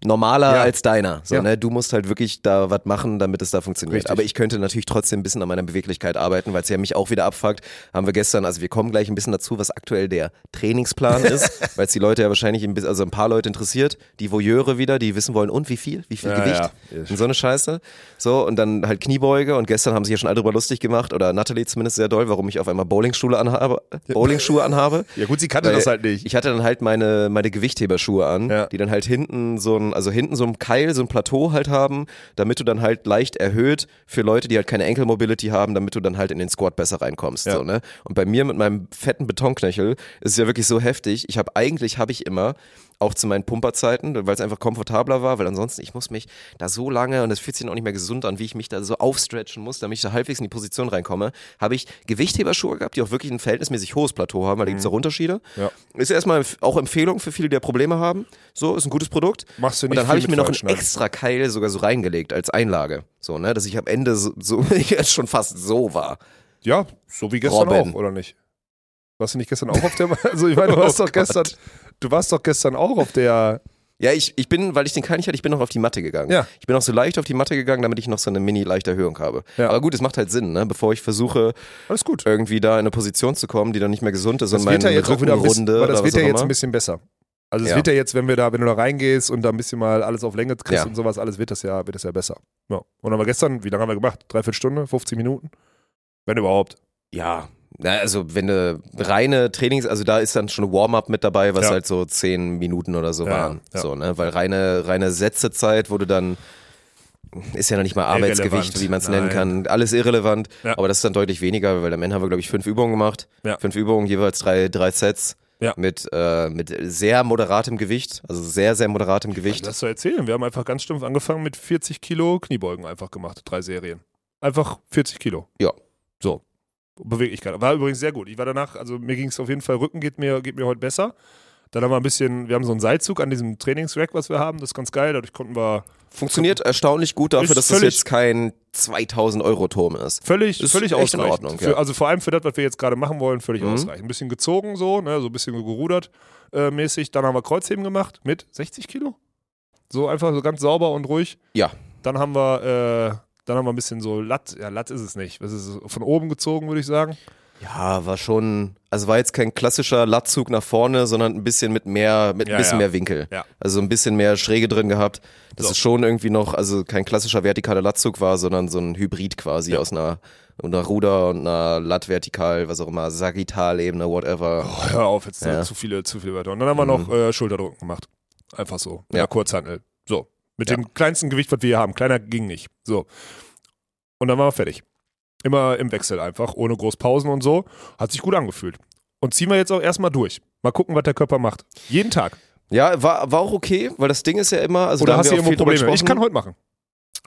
normaler Ja. als deiner. So, Ja. ne? Du musst halt wirklich da was machen, damit es da funktioniert. Richtig. Aber ich könnte natürlich trotzdem ein bisschen an meiner Beweglichkeit arbeiten, weil es ja mich auch wieder abfuckt. Haben wir gestern, also wir kommen gleich ein bisschen dazu, was aktuell der Trainingsplan ist, weil es die Leute ja wahrscheinlich, ein bisschen, also ein paar Leute interessiert, die Voyeure wieder, die wissen wollen, und wie viel, wie viel Ja, Gewicht und so eine Scheiße. So, und dann halt Kniebeuge und gestern haben sich ja schon alle drüber lustig gemacht, oder Natalie zumindest sehr doll, warum ich auf einmal Bowlingschuhe anhabe, Bowlingschuhe anhabe. Ja gut, sie kannte Weil das halt nicht. Ich hatte dann halt meine, meine Gewichtheberschuhe an, die dann halt hinten so ein, also hinten so ein Keil, so ein Plateau halt haben, damit du dann halt leicht erhöht für Leute, die halt keine Ankle Mobility haben, damit du dann halt in den Squat besser reinkommst. Ja. So, ne? Und bei mir mit meinem fetten Betonknöchel ist es ja wirklich so heftig. Ich habe eigentlich habe ich immer auch zu meinen Pumperzeiten, weil es einfach komfortabler war, weil ansonsten ich muss mich da so lange und es fühlt sich auch nicht mehr gesund an, wie ich mich da so aufstretchen muss, damit ich da halbwegs in die Position reinkomme, habe ich Gewichtheberschuhe gehabt, die auch wirklich ein verhältnismäßig hohes Plateau haben, weil da gibt es auch Unterschiede. Mhm. Ja. Ist erstmal auch Empfehlung für viele, die da Probleme haben. So, ist ein gutes Produkt. Machst du Und nicht dann habe ich mir noch ein falsch, ne? extra Keil sogar so reingelegt als Einlage. So, ne, dass ich am Ende so, so jetzt schon fast so war. Ja, so wie gestern Robin. auch, oder nicht? Warst du nicht gestern auch auf der, also ich meine, du warst Oh doch gestern, du warst doch gestern auch auf der, Ja, ich, ich bin, weil ich den Keil nicht hatte, ich bin noch auf die Matte gegangen. Ja. Ich bin auch so leicht auf die Matte gegangen, damit ich noch so eine mini leichte Erhöhung habe. Ja. Aber gut, es macht halt Sinn, ne? Bevor ich versuche, alles gut. irgendwie da in eine Position zu kommen, die dann nicht mehr gesund ist Das und ja meine bisschen, Rückenrunde weil das oder wird was ja auch jetzt ein bisschen besser. Also es Ja. wird ja jetzt, wenn wir da, wenn du da reingehst und da ein bisschen mal alles auf Länge kriegst Ja. und sowas, alles wird das ja, wird das ja besser. Ja. Und dann haben wir gestern, wie lange haben wir gemacht? Dreiviertel Stunde, 15 Minuten? Wenn überhaupt. Ja, na, also wenn du reine Trainings, also da ist dann schon ein Warm-up mit dabei, was Ja. halt so zehn Minuten oder so Ja, waren. ja. So, ne? Weil reine, reine Sätzezeit, wo du dann ist ja noch nicht mal Irrelevant. Arbeitsgewicht, wie man es nennen kann. Alles irrelevant, aber das ist dann deutlich weniger, weil am Ende haben wir, glaube ich, fünf Übungen gemacht. Fünf Übungen, jeweils drei, drei Sets Ja. mit, äh, mit sehr moderatem Gewicht, also sehr, sehr moderatem Gewicht. Das zu erzählen. Wir haben einfach ganz stumpf angefangen mit 40 Kilo Kniebeugen einfach gemacht, drei Serien. Einfach 40 Kilo. Ja. So. Beweglichkeit. War übrigens sehr gut. Ich war danach, also mir ging es auf jeden Fall, Rücken geht mir, geht mir heute besser. Dann haben wir ein bisschen, wir haben so einen Seilzug an diesem Trainingsrack, was wir haben, das ist ganz geil. Dadurch konnten wir Funktioniert erstaunlich gut dafür, dass das völlig- jetzt kein 2000 Euro Turm ist. völlig, Ist völlig echt in ausreichend. Ordnung, für, ja. Also vor allem für das, was wir jetzt gerade machen wollen, völlig Mhm. ausreichend. Ein bisschen gezogen so, ne, so ein bisschen so gerudert äh, mäßig. Dann haben wir Kreuzheben gemacht mit 60 Kilo. So einfach so ganz sauber und ruhig. Ja. Dann haben wir, äh, dann haben wir ein bisschen so Latt, ja, Latt ist es nicht. Das ist von oben gezogen, würde ich sagen. Ja, war schon, also war jetzt kein klassischer Lattzug nach vorne, sondern ein bisschen mit mehr, mit Ja, ein bisschen ja. mehr Winkel. Ja. Also ein bisschen mehr Schräge drin gehabt. Das So. ist schon irgendwie noch, also kein klassischer vertikaler Lattzug war, sondern so ein Hybrid quasi Ja. aus einer, einer Ruder und einer Latt-Vertikal, was auch immer, Sagittalebene, whatever. Oh, hör auf, jetzt Ja. zu viele, zu viele Wörter. Und dann haben wir Mhm. noch äh, Schulterdrücken gemacht. Einfach so. Ja. So. Mit Ja. dem kleinsten Gewicht, was wir hier haben. Kleiner ging nicht. So. Und dann waren wir fertig. Immer im Wechsel einfach, ohne groß Pausen und so. Hat sich gut angefühlt. Und ziehen wir jetzt auch erstmal durch. Mal gucken, was der Körper macht. Jeden Tag. Ja, war, war auch okay, weil das Ding ist ja immer, also Oder da hast du irgendwo Probleme? Ich kann heute machen.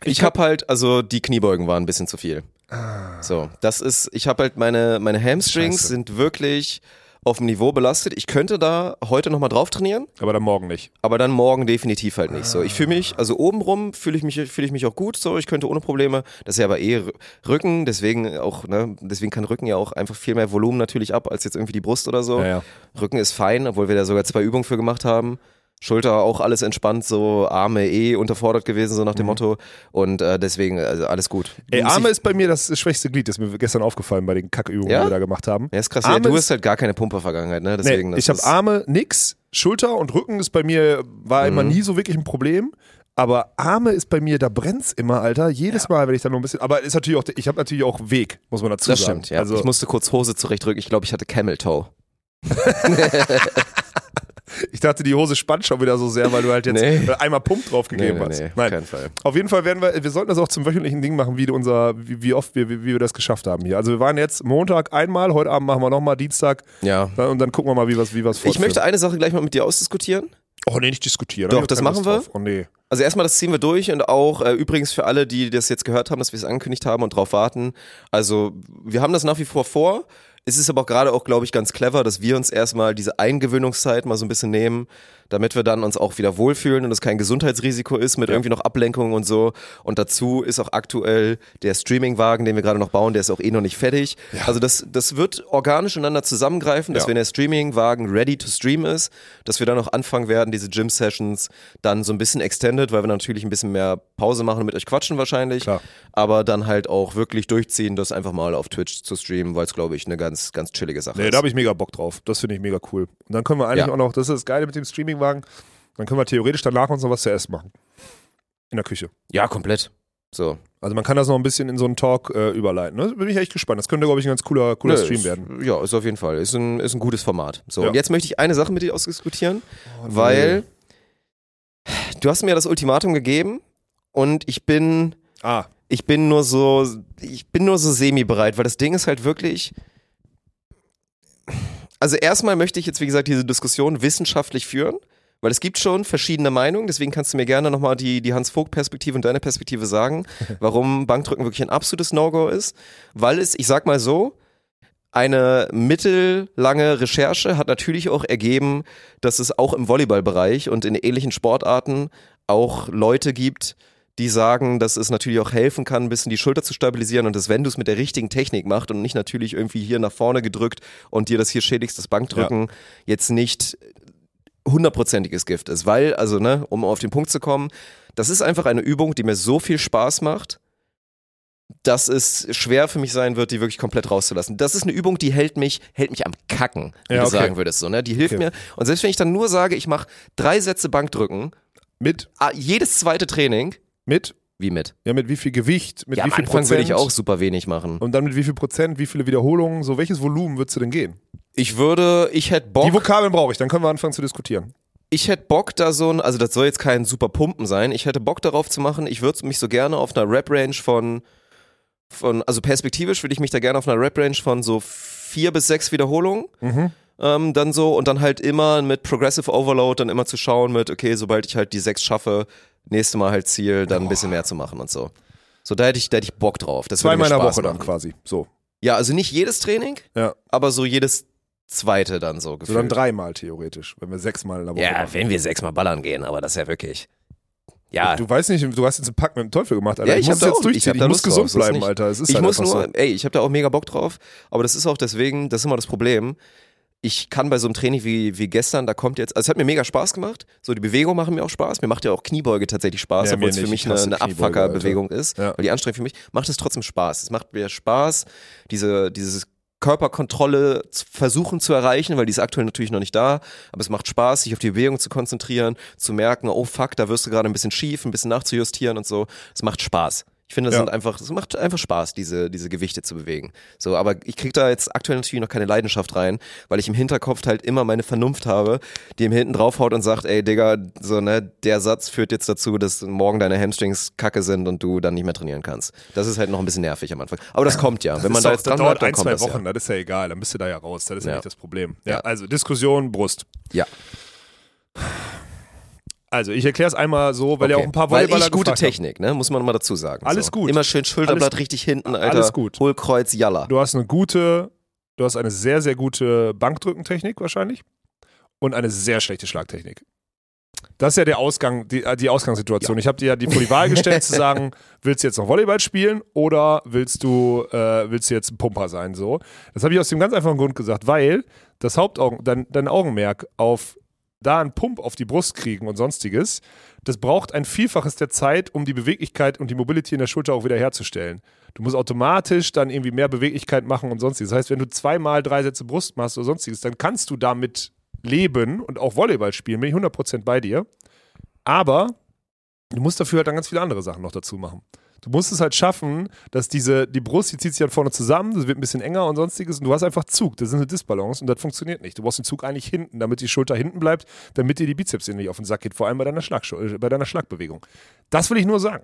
Ich habe halt, also die Kniebeugen waren ein bisschen zu viel. Ah. So, das ist, ich habe halt meine, meine Hamstrings Scheiße. sind wirklich auf dem Niveau belastet. Ich könnte da heute nochmal drauf trainieren, Aber dann morgen nicht. aber dann morgen definitiv halt nicht so. Ich fühle mich, also obenrum fühle ich mich, fühle ich mich auch gut, so, ich könnte ohne Probleme. Das ist ja aber eh Rücken, deswegen auch, ne, deswegen kann Rücken ja auch einfach viel mehr Volumen natürlich ab, als jetzt irgendwie die Brust oder so. Ja, ja. Rücken ist fein, obwohl wir da sogar zwei Übungen für gemacht haben. Schulter auch alles entspannt, so Arme eh unterfordert gewesen, so nach dem Motto. Und äh, deswegen, also alles gut. Mhm. Ey, Arme ist bei mir das schwächste Glied. Das ist mir gestern aufgefallen bei den Kackübungen, Ja? die wir da gemacht haben. Ja, ist krass. Arme ja, du ist- hast halt gar keine Pumpervergangenheit, ne? Deswegen, nee, das ich habe Arme nix, Schulter und Rücken ist bei mir, war immer Mhm. nie so wirklich ein Problem. Aber Arme ist bei mir, da brennt's immer, Alter. Jedes Mal, wenn ich da noch ein bisschen. Aber ist natürlich auch, ich habe natürlich auch Weg, muss man dazu Das sagen. stimmt, ja. Also, ich musste kurz Hose zurechtrücken. Ich glaube, ich hatte Camel Toe. Ich dachte, die Hose spannt schon wieder so sehr, weil du halt jetzt Nee. einmal Pump drauf Nee, gegeben nee, hast. nee, auf Nein. keinen Fall. Auf jeden Fall werden wir, wir sollten das auch zum wöchentlichen Ding machen, wie unser, wie, wie oft wir, wie, wie wir das geschafft haben hier. Also wir waren jetzt Montag einmal, heute Abend machen wir nochmal, Dienstag Ja. dann, und dann gucken wir mal, wie wir wie wir's Ich möchte eine Sache gleich mal mit dir ausdiskutieren. Oh nee, nicht diskutieren. Doch, das machen wir. Oh nee. Also erstmal, das ziehen wir durch und auch äh, übrigens für alle, die das jetzt gehört haben, dass wir es angekündigt haben und drauf warten. Also wir haben das nach wie vor vor. Es ist aber auch gerade auch, glaube ich, ganz clever, dass wir uns erstmal diese Eingewöhnungszeit mal so ein bisschen nehmen, damit wir dann uns auch wieder wohlfühlen und es kein Gesundheitsrisiko ist mit irgendwie noch Ablenkungen und so. Und dazu ist auch aktuell der Streamingwagen, den wir gerade noch bauen, der ist auch eh noch nicht fertig. Also das, das wird organisch ineinander zusammengreifen, dass Ja. wenn der Streamingwagen ready to stream ist, dass wir dann auch anfangen werden, diese Gym-Sessions dann so ein bisschen extended, weil wir natürlich ein bisschen mehr Pause machen und mit euch quatschen wahrscheinlich. Klar. Aber dann halt auch wirklich durchziehen, das einfach mal auf Twitch zu streamen, weil es, glaube ich, eine ganz, ganz chillige Sache Nee, ist. da habe ich mega Bock drauf. Das finde ich mega cool. Und dann können wir eigentlich Ja. auch noch, das ist das Geile mit dem Streamingwagen, dann können wir theoretisch danach uns noch was zu essen machen. In der Küche. ja, komplett. So. Also man kann das noch ein bisschen in so einen Talk äh, überleiten. Ne? Bin ich echt gespannt. Das könnte, glaube ich, ein ganz cooler, cooler Nö, Stream ist, werden. Ja, ist auf jeden Fall. Ist ein, ist ein gutes Format. So, Ja. und jetzt möchte ich eine Sache mit dir ausdiskutieren, Oh, weil du hast mir das Ultimatum gegeben und ich bin Ah, ich bin nur so, ich bin nur so semi-bereit, weil das Ding ist halt wirklich. Also erstmal möchte ich jetzt, wie gesagt, diese Diskussion wissenschaftlich führen, weil es gibt schon verschiedene Meinungen, deswegen kannst du mir gerne nochmal die, die Hans-Vogt-Perspektive und deine Perspektive sagen, warum Bankdrücken wirklich ein absolutes No-Go ist. Weil es, ich sag mal so, eine mittellange Recherche hat natürlich auch ergeben, dass es auch im Volleyballbereich und in ähnlichen Sportarten auch Leute gibt, die sagen, dass es natürlich auch helfen kann, ein bisschen die Schulter zu stabilisieren und dass wenn du es mit der richtigen Technik machst und nicht natürlich irgendwie hier nach vorne gedrückt und dir das hier schädigst, das Bankdrücken jetzt nicht hundertprozentiges Gift ist. Weil, also, ne, um auf den Punkt zu kommen, das ist einfach eine Übung, die mir so viel Spaß macht, dass es schwer für mich sein wird, die wirklich komplett rauszulassen. Das ist eine Übung, die hält mich, hält mich am Kacken, wie Ja, du okay. sagen würdest. So, ne? Die hilft Okay. mir. Und selbst wenn ich dann nur sage, ich mache drei Sätze Bankdrücken, mit, ah, jedes zweite Training, mit, wie mit? ja, mit wie viel Gewicht, mit ja, wie am viel Anfang würde Prozent ich auch super wenig machen. und dann mit wie viel Prozent, wie viele Wiederholungen, so welches Volumen würdest du denn gehen? Ich würde, ich hätte Bock. Die Vokabeln brauche ich, dann können wir anfangen zu diskutieren. ich hätte Bock da so ein, also das soll jetzt kein super Pumpen sein, ich hätte Bock darauf zu machen, ich würde mich so gerne auf einer Rap-Range von, von, also perspektivisch würde ich mich da gerne auf einer Rap-Range von so vier bis sechs Wiederholungen Mhm. Ähm, dann so und dann halt immer mit Progressive Overload dann immer zu schauen mit, okay, sobald ich halt die sechs schaffe, nächste Mal halt Ziel, dann ein bisschen mehr zu machen und so. So, da hätte ich, da hätte ich Bock drauf. Das der Spaß Woche dann machen. quasi. So. Ja, also nicht jedes Training, Ja. aber so jedes zweite dann so So gefühlt. dann dreimal theoretisch, wenn wir sechsmal in der Woche ja, machen. wenn wir sechsmal ballern gehen, aber das ist ja wirklich. Ja, Du weißt nicht, du hast jetzt einen Pakt mit dem Teufel gemacht, Alter. Ja, ich muss hab da jetzt auch- ich durchziehen. Ich, da muss drauf, gesund so ist bleiben. Alter. Es ist ich halt muss nur, so. ey, ich habe da auch mega Bock drauf, aber das ist auch deswegen, das ist immer das Problem. Ich kann bei so einem Training wie, wie gestern, da kommt jetzt, also es hat mir mega Spaß gemacht. So, die Bewegungen machen mir auch Spaß. Mir macht ja auch Kniebeuge tatsächlich Spaß, Ja, obwohl es für mich Ich eine, eine Abfucker-Bewegung ist, Ja. weil die anstrengend für mich, macht es trotzdem Spaß. Es macht mir Spaß, diese, dieses Körperkontrolle zu versuchen zu erreichen, weil die ist aktuell natürlich noch nicht da, aber es macht Spaß, sich auf die Bewegung zu konzentrieren, zu merken, oh fuck, da wirst du gerade ein bisschen schief, ein bisschen nachzujustieren und so. Es macht Spaß. Ich finde, das Ja. sind einfach, es macht einfach Spaß, diese, diese Gewichte zu bewegen. So, aber ich krieg da jetzt aktuell natürlich noch keine Leidenschaft rein, weil ich im Hinterkopf halt immer meine Vernunft habe, die ihm hinten draufhaut und sagt, ey Digga, so, ne, der Satz führt jetzt dazu, dass morgen deine Hamstrings kacke sind und du dann nicht mehr trainieren kannst. Das ist halt noch ein bisschen nervig am Anfang. Aber das kommt ja. Wenn man da jetzt das dran dauert bleibt, dann ein, kommt zwei das Wochen, das ist ja egal, dann bist du da ja raus, das ist ja, Ja. nicht das Problem. Ja, Ja. Also Diskussion, Brust. Ja. Also ich erkläre es einmal so, weil ja auch ein paar Weil Volleyballer ich gute. Technik, ne, muss man mal dazu sagen. Alles so. gut. Immer schön Schulterblatt Alles- richtig hinten, Alter. alles gut. Hohlkreuz, Jalla. Du hast eine gute, du hast eine sehr, sehr gute Bankdrückentechnik wahrscheinlich und eine sehr schlechte Schlagtechnik. Das ist ja der Ausgang, die, äh, die Ausgangssituation. Ich habe dir ja die vor die Wahl gestellt zu sagen, willst du jetzt noch Volleyball spielen oder willst du, äh, willst du jetzt ein Pumper sein? So. Das habe ich aus dem ganz einfachen Grund gesagt, weil das Hauptaugen, dein, dein Augenmerk auf da einen Pump auf die Brust kriegen und sonstiges, das braucht ein Vielfaches der Zeit, um die Beweglichkeit und die Mobility in der Schulter auch wieder herzustellen. Du musst automatisch dann irgendwie mehr Beweglichkeit machen und sonstiges. Das heißt, wenn du zweimal drei Sätze Brust machst oder sonstiges, dann kannst du damit leben und auch Volleyball spielen, bin ich 100% bei dir. Aber du musst dafür halt dann ganz viele andere Sachen noch dazu machen. Du musst es halt schaffen, dass diese, die Brust, die zieht sich dann vorne zusammen, das wird ein bisschen enger und sonstiges und du hast einfach Zug. Das ist eine Disbalance und das funktioniert nicht. Du brauchst den Zug eigentlich hinten, damit die Schulter hinten bleibt, damit dir die Bizeps nicht auf den Sack geht, vor allem bei deiner, Schlag, bei deiner Schlagbewegung. Das will ich nur sagen.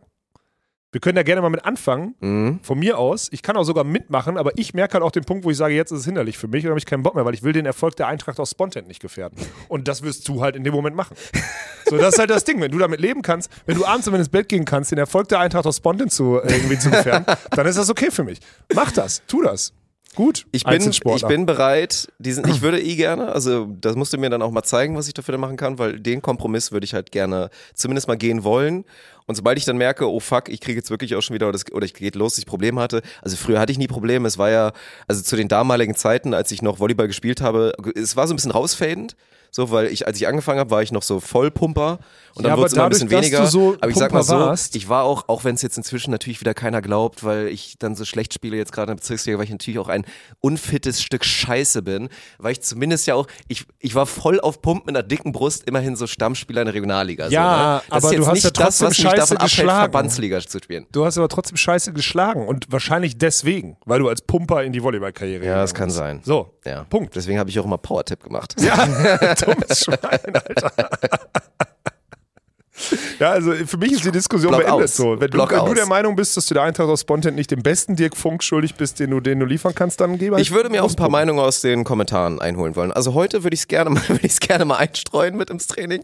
Wir können da gerne mal mit anfangen, Mhm. von mir aus. Ich kann auch sogar mitmachen, aber ich merke halt auch den Punkt, wo ich sage, jetzt ist es hinderlich für mich und habe ich keinen Bock mehr, weil ich will den Erfolg der Eintracht aus Spontan nicht gefährden. Und das wirst du halt in dem Moment machen. So, das ist halt das Ding. Wenn du damit leben kannst, wenn du abends ins Bett gehen kannst, den Erfolg der Eintracht aus Spontan zu, äh, irgendwie zu gefährden, dann ist das okay für mich. Mach das, tu das. Gut. Ich bin, ich bin bereit, diesen, ich würde eh gerne, also das musst du mir dann auch mal zeigen, was ich dafür machen kann, weil den Kompromiss würde ich halt gerne zumindest mal gehen wollen. Und sobald ich dann merke, oh fuck, ich kriege jetzt wirklich auch schon wieder, oder, das, oder ich geht los, dass ich Probleme hatte. Also früher hatte ich nie Probleme. Es war ja, also zu den damaligen Zeiten, als ich noch Volleyball gespielt habe, es war so ein bisschen rausfadend. So, weil ich, als ich angefangen habe, war ich noch so Vollpumper und dann Ja, wurde es immer ein bisschen weniger. so aber ich sag mal so, warst- ich war auch, auch wenn es jetzt inzwischen natürlich wieder keiner glaubt, weil ich dann so schlecht spiele jetzt gerade in der Bezirksliga, weil ich natürlich auch ein unfittes Stück Scheiße bin, weil ich zumindest ja auch, ich, ich war voll auf Pump mit einer dicken Brust, immerhin so Stammspieler in der Regionalliga. Ja, so, ne? das aber ist jetzt du hast nicht ja das, trotzdem was mich Scheiße davon abhält, geschlagen. Verbandsliga zu spielen. Du hast aber trotzdem scheiße geschlagen und wahrscheinlich deswegen, weil du als Pumper in die Volleyballkarriere Ja, das kann sein. So, Ja. Punkt. Deswegen habe ich auch immer Power-Tipp gemacht. Ja, dummes Schwein, Alter. Ja, also für mich ist die Diskussion Block beendet aus. so. Wenn, du, wenn du der Meinung bist, dass du der Eintracht aus Spontan nicht den besten Dirk Funk schuldig bist, den du, den du liefern kannst, dann geh halt Ich würde mir auch ein paar. Meinungen aus den Kommentaren einholen wollen. Also heute würde ich es gerne mal, würde ich gerne mal einstreuen mit ins Training.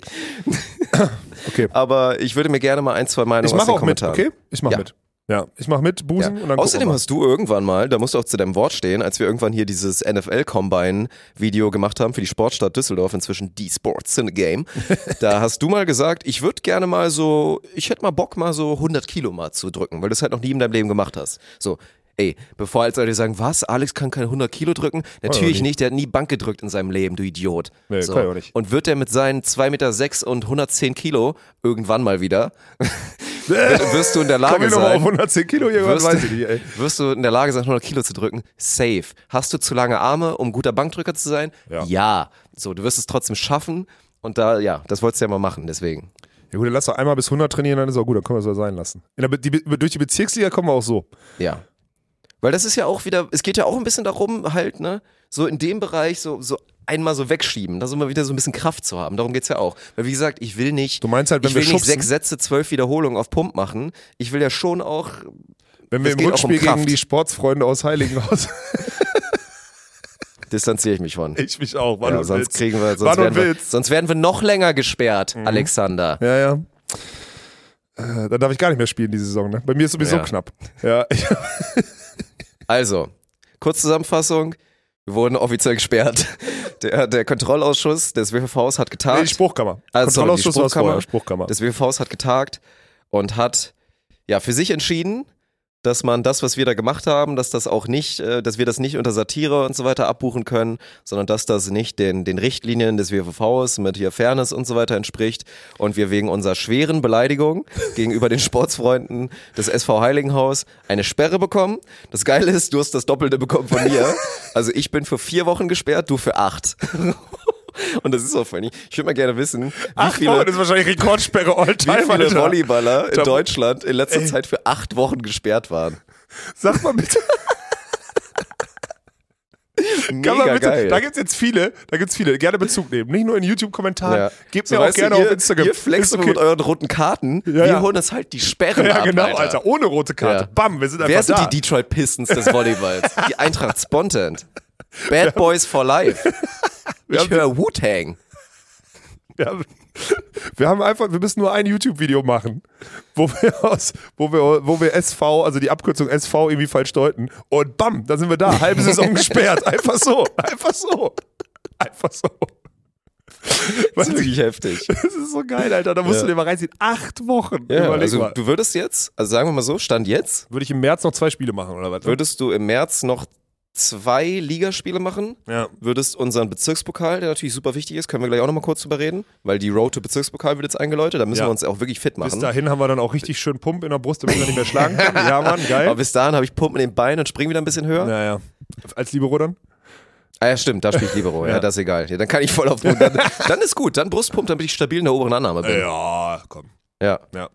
Okay. Aber ich würde mir gerne mal ein, zwei Meinungen Ich aus mache den auch mit, Kommentaren. okay? Ich mache Ja. mit. Ja, ich mache mit, Busen Ja. und dann Außerdem hast du irgendwann mal, da musst du auch zu deinem Wort stehen, als wir irgendwann hier dieses NFL-Combine-Video gemacht haben für die Sportstadt Düsseldorf, inzwischen die Sports in the Game, da hast du mal gesagt, ich würde gerne mal so, ich hätte mal Bock mal so 100 Kilo mal zu drücken, weil du es halt noch nie in deinem Leben gemacht hast. So, ey, bevor als Leute sagen, was, Alex kann keine 100 Kilo drücken? Natürlich nie. nicht, der hat nie Bank gedrückt in seinem Leben, du Idiot. Nee, so. kann ich auch nicht. Und wird der mit seinen 2,6 Meter und 110 Kilo irgendwann mal wieder, wirst du in der Komm Lage ich nochmal auf sein, 110 Kilo, Wirst weiß du- ich nicht, ey. wirst du in der Lage sein, 100 Kilo zu drücken? Safe. Hast du zu lange Arme, um guter Bankdrücker zu sein? Ja. So, du wirst es trotzdem schaffen. Und da, ja, das wolltest du ja mal machen, deswegen. Ja gut, dann lass doch einmal bis 100 trainieren, dann ist auch gut, dann können wir es ja sein lassen. Der, die, durch die Bezirksliga kommen wir auch so. Ja. Weil das ist ja auch wieder, es geht ja auch ein bisschen darum, halt, ne, so in dem Bereich so, so einmal so wegschieben, da so mal wieder so ein bisschen Kraft zu haben. Darum geht's ja auch. Weil wie gesagt, ich will nicht, Du meinst halt, wenn ich wir will nicht schubsen? sechs Sätze, zwölf Wiederholungen auf Pump machen. Ich will ja schon auch, Wenn wir im auch um Rückspiel gegen die Sportsfreunde aus Heiligenhaus, distanziere ich mich von. ich mich auch, wann Ja, sonst kriegen wir, sonst Wann und werden wir, sonst werden wir noch länger gesperrt, Alexander. Ja, ja. Äh, dann darf ich gar nicht mehr spielen diese Saison, ne? Bei mir ist sowieso Ja. knapp. Ja, Also, Kurzzusammenfassung. Wir wurden offiziell gesperrt. Der, der Kontrollausschuss des WVVs hat nee, getagt. die Spruchkammer. Also, die Kontrollausschuss war es Spruchkammer. vorher, Spruchkammer. des WVVs hat getagt und hat ja für sich entschieden, dass man das, was wir da gemacht haben, dass das auch nicht, äh, dass wir das nicht unter Satire und so weiter abbuchen können, sondern dass das nicht den, den Richtlinien des WVVs mit hier Fairness und so weiter entspricht und wir wegen unserer schweren Beleidigung gegenüber den Sportsfreunden des SV Heiligenhaus eine Sperre bekommen. Das Geile ist, du hast das Doppelte bekommen von mir. Also ich bin für vier Wochen gesperrt, du für acht. Und das ist auch funny. Ich würde mal gerne wissen, wie Ach, viele, Wochen ist wahrscheinlich Rekordsperre all wie viele Alter. Volleyballer in Deutschland in letzter Ey. Zeit für acht Wochen gesperrt waren. Sag mal bitte. Mega bitte, geil. Da gibt's jetzt viele, da gibt's viele. Gerne Bezug nehmen. Nicht nur in YouTube-Kommentaren. ja. Gebt So, mir auch gerne ihr, auf Instagram. Ihr flext okay. mit euren roten Karten. Ja, wir ja. holen uns halt die Sperren Ja, ab, genau, Alter. Alter. Ohne rote Karte. Ja. Bam, wir sind einfach Wer sind da. die Detroit Pistons des Volleyballs? die Eintracht Spontant. Bad Boys for Life. Wir Ich haben- höre Wu-Tang. Wir haben, wir haben einfach, wir müssen nur ein YouTube-Video machen, wo wir aus, wo wir, wo wir SV, also die Abkürzung SV irgendwie falsch deuten. Und bam, da sind wir da. Halbe Saison gesperrt. Einfach so. Einfach so. Einfach so. Das ist wirklich heftig. Das ist so geil, Alter. Da musst Ja. du dir mal reinziehen. Acht Wochen. Ja, also mal. du würdest jetzt, also sagen wir mal so, Stand jetzt, Würde ich im März noch zwei Spiele machen, oder was? würdest du im März noch zwei Ligaspiele machen, Ja. würdest unseren Bezirkspokal, der natürlich super wichtig ist, können wir gleich auch nochmal kurz drüber reden, weil die Road to Bezirkspokal wird jetzt eingeläutet, da müssen Ja. wir uns auch wirklich fit Bis machen. dahin haben wir dann auch richtig schön Pump in der Brust, damit wir nicht mehr schlagen können. Ja, Mann, geil. Aber bis dahin habe ich Pumpen in den Beinen und spring wieder ein bisschen höher. Ja, ja. Als Libero dann? Ah ja, stimmt, da spiele ich Libero. ja. Ja. das ist egal. Ja, dann kann ich voll auf dann, dann ist gut, dann Brustpump, damit ich stabil in der oberen Annahme bin. Ja, komm. Ja. Ja.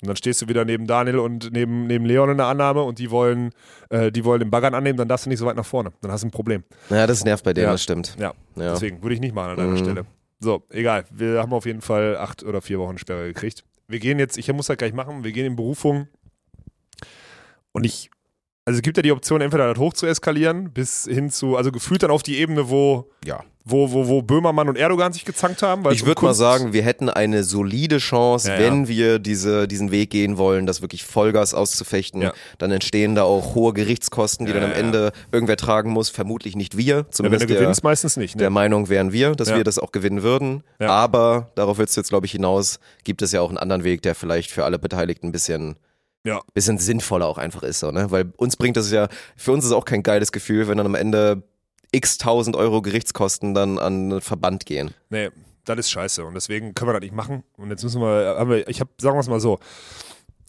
Und dann stehst du wieder neben Daniel und neben, neben Leon in der Annahme und die wollen, äh, die wollen den Baggern annehmen, dann darfst du nicht so weit nach vorne. Dann hast du ein Problem. Ja, das nervt bei denen, Ja. das stimmt. Ja, Ja. deswegen würde ich nicht machen an deiner Mhm. Stelle. So, egal. Wir haben auf jeden Fall acht oder vier Wochen Sperre gekriegt. Wir gehen jetzt, ich muss das gleich machen, wir gehen in Berufung und ich, also es gibt ja die Option, entweder das hoch zu eskalieren, bis hin zu, also gefühlt dann auf die Ebene, wo, Ja. wo, wo, wo Böhmermann und Erdogan sich gezankt haben. Ich würde mal sagen, wir hätten eine solide Chance, Ja, ja. wenn wir diese, diesen Weg gehen wollen, das wirklich Vollgas auszufechten. Ja. Dann entstehen da auch hohe Gerichtskosten, die Ja, dann am ja. Ende irgendwer tragen muss. Vermutlich nicht wir. ja, wenn Zumindest du der, gewinnst, meistens nicht. Ne? der Meinung wären wir, dass Ja. wir das auch gewinnen würden. Ja. Aber darauf willst du jetzt, glaube ich, hinaus. Gibt es ja auch einen anderen Weg, der vielleicht für alle Beteiligten ein bisschen Ja. bisschen sinnvoller auch einfach ist, so, ne? Weil uns bringt das ja, für uns ist es auch kein geiles Gefühl, wenn dann am Ende x tausend Euro Gerichtskosten dann an einen Verband gehen. Nee, das ist scheiße und deswegen können wir das nicht machen. Und jetzt müssen wir, haben wir ich habe, sagen wir es mal so,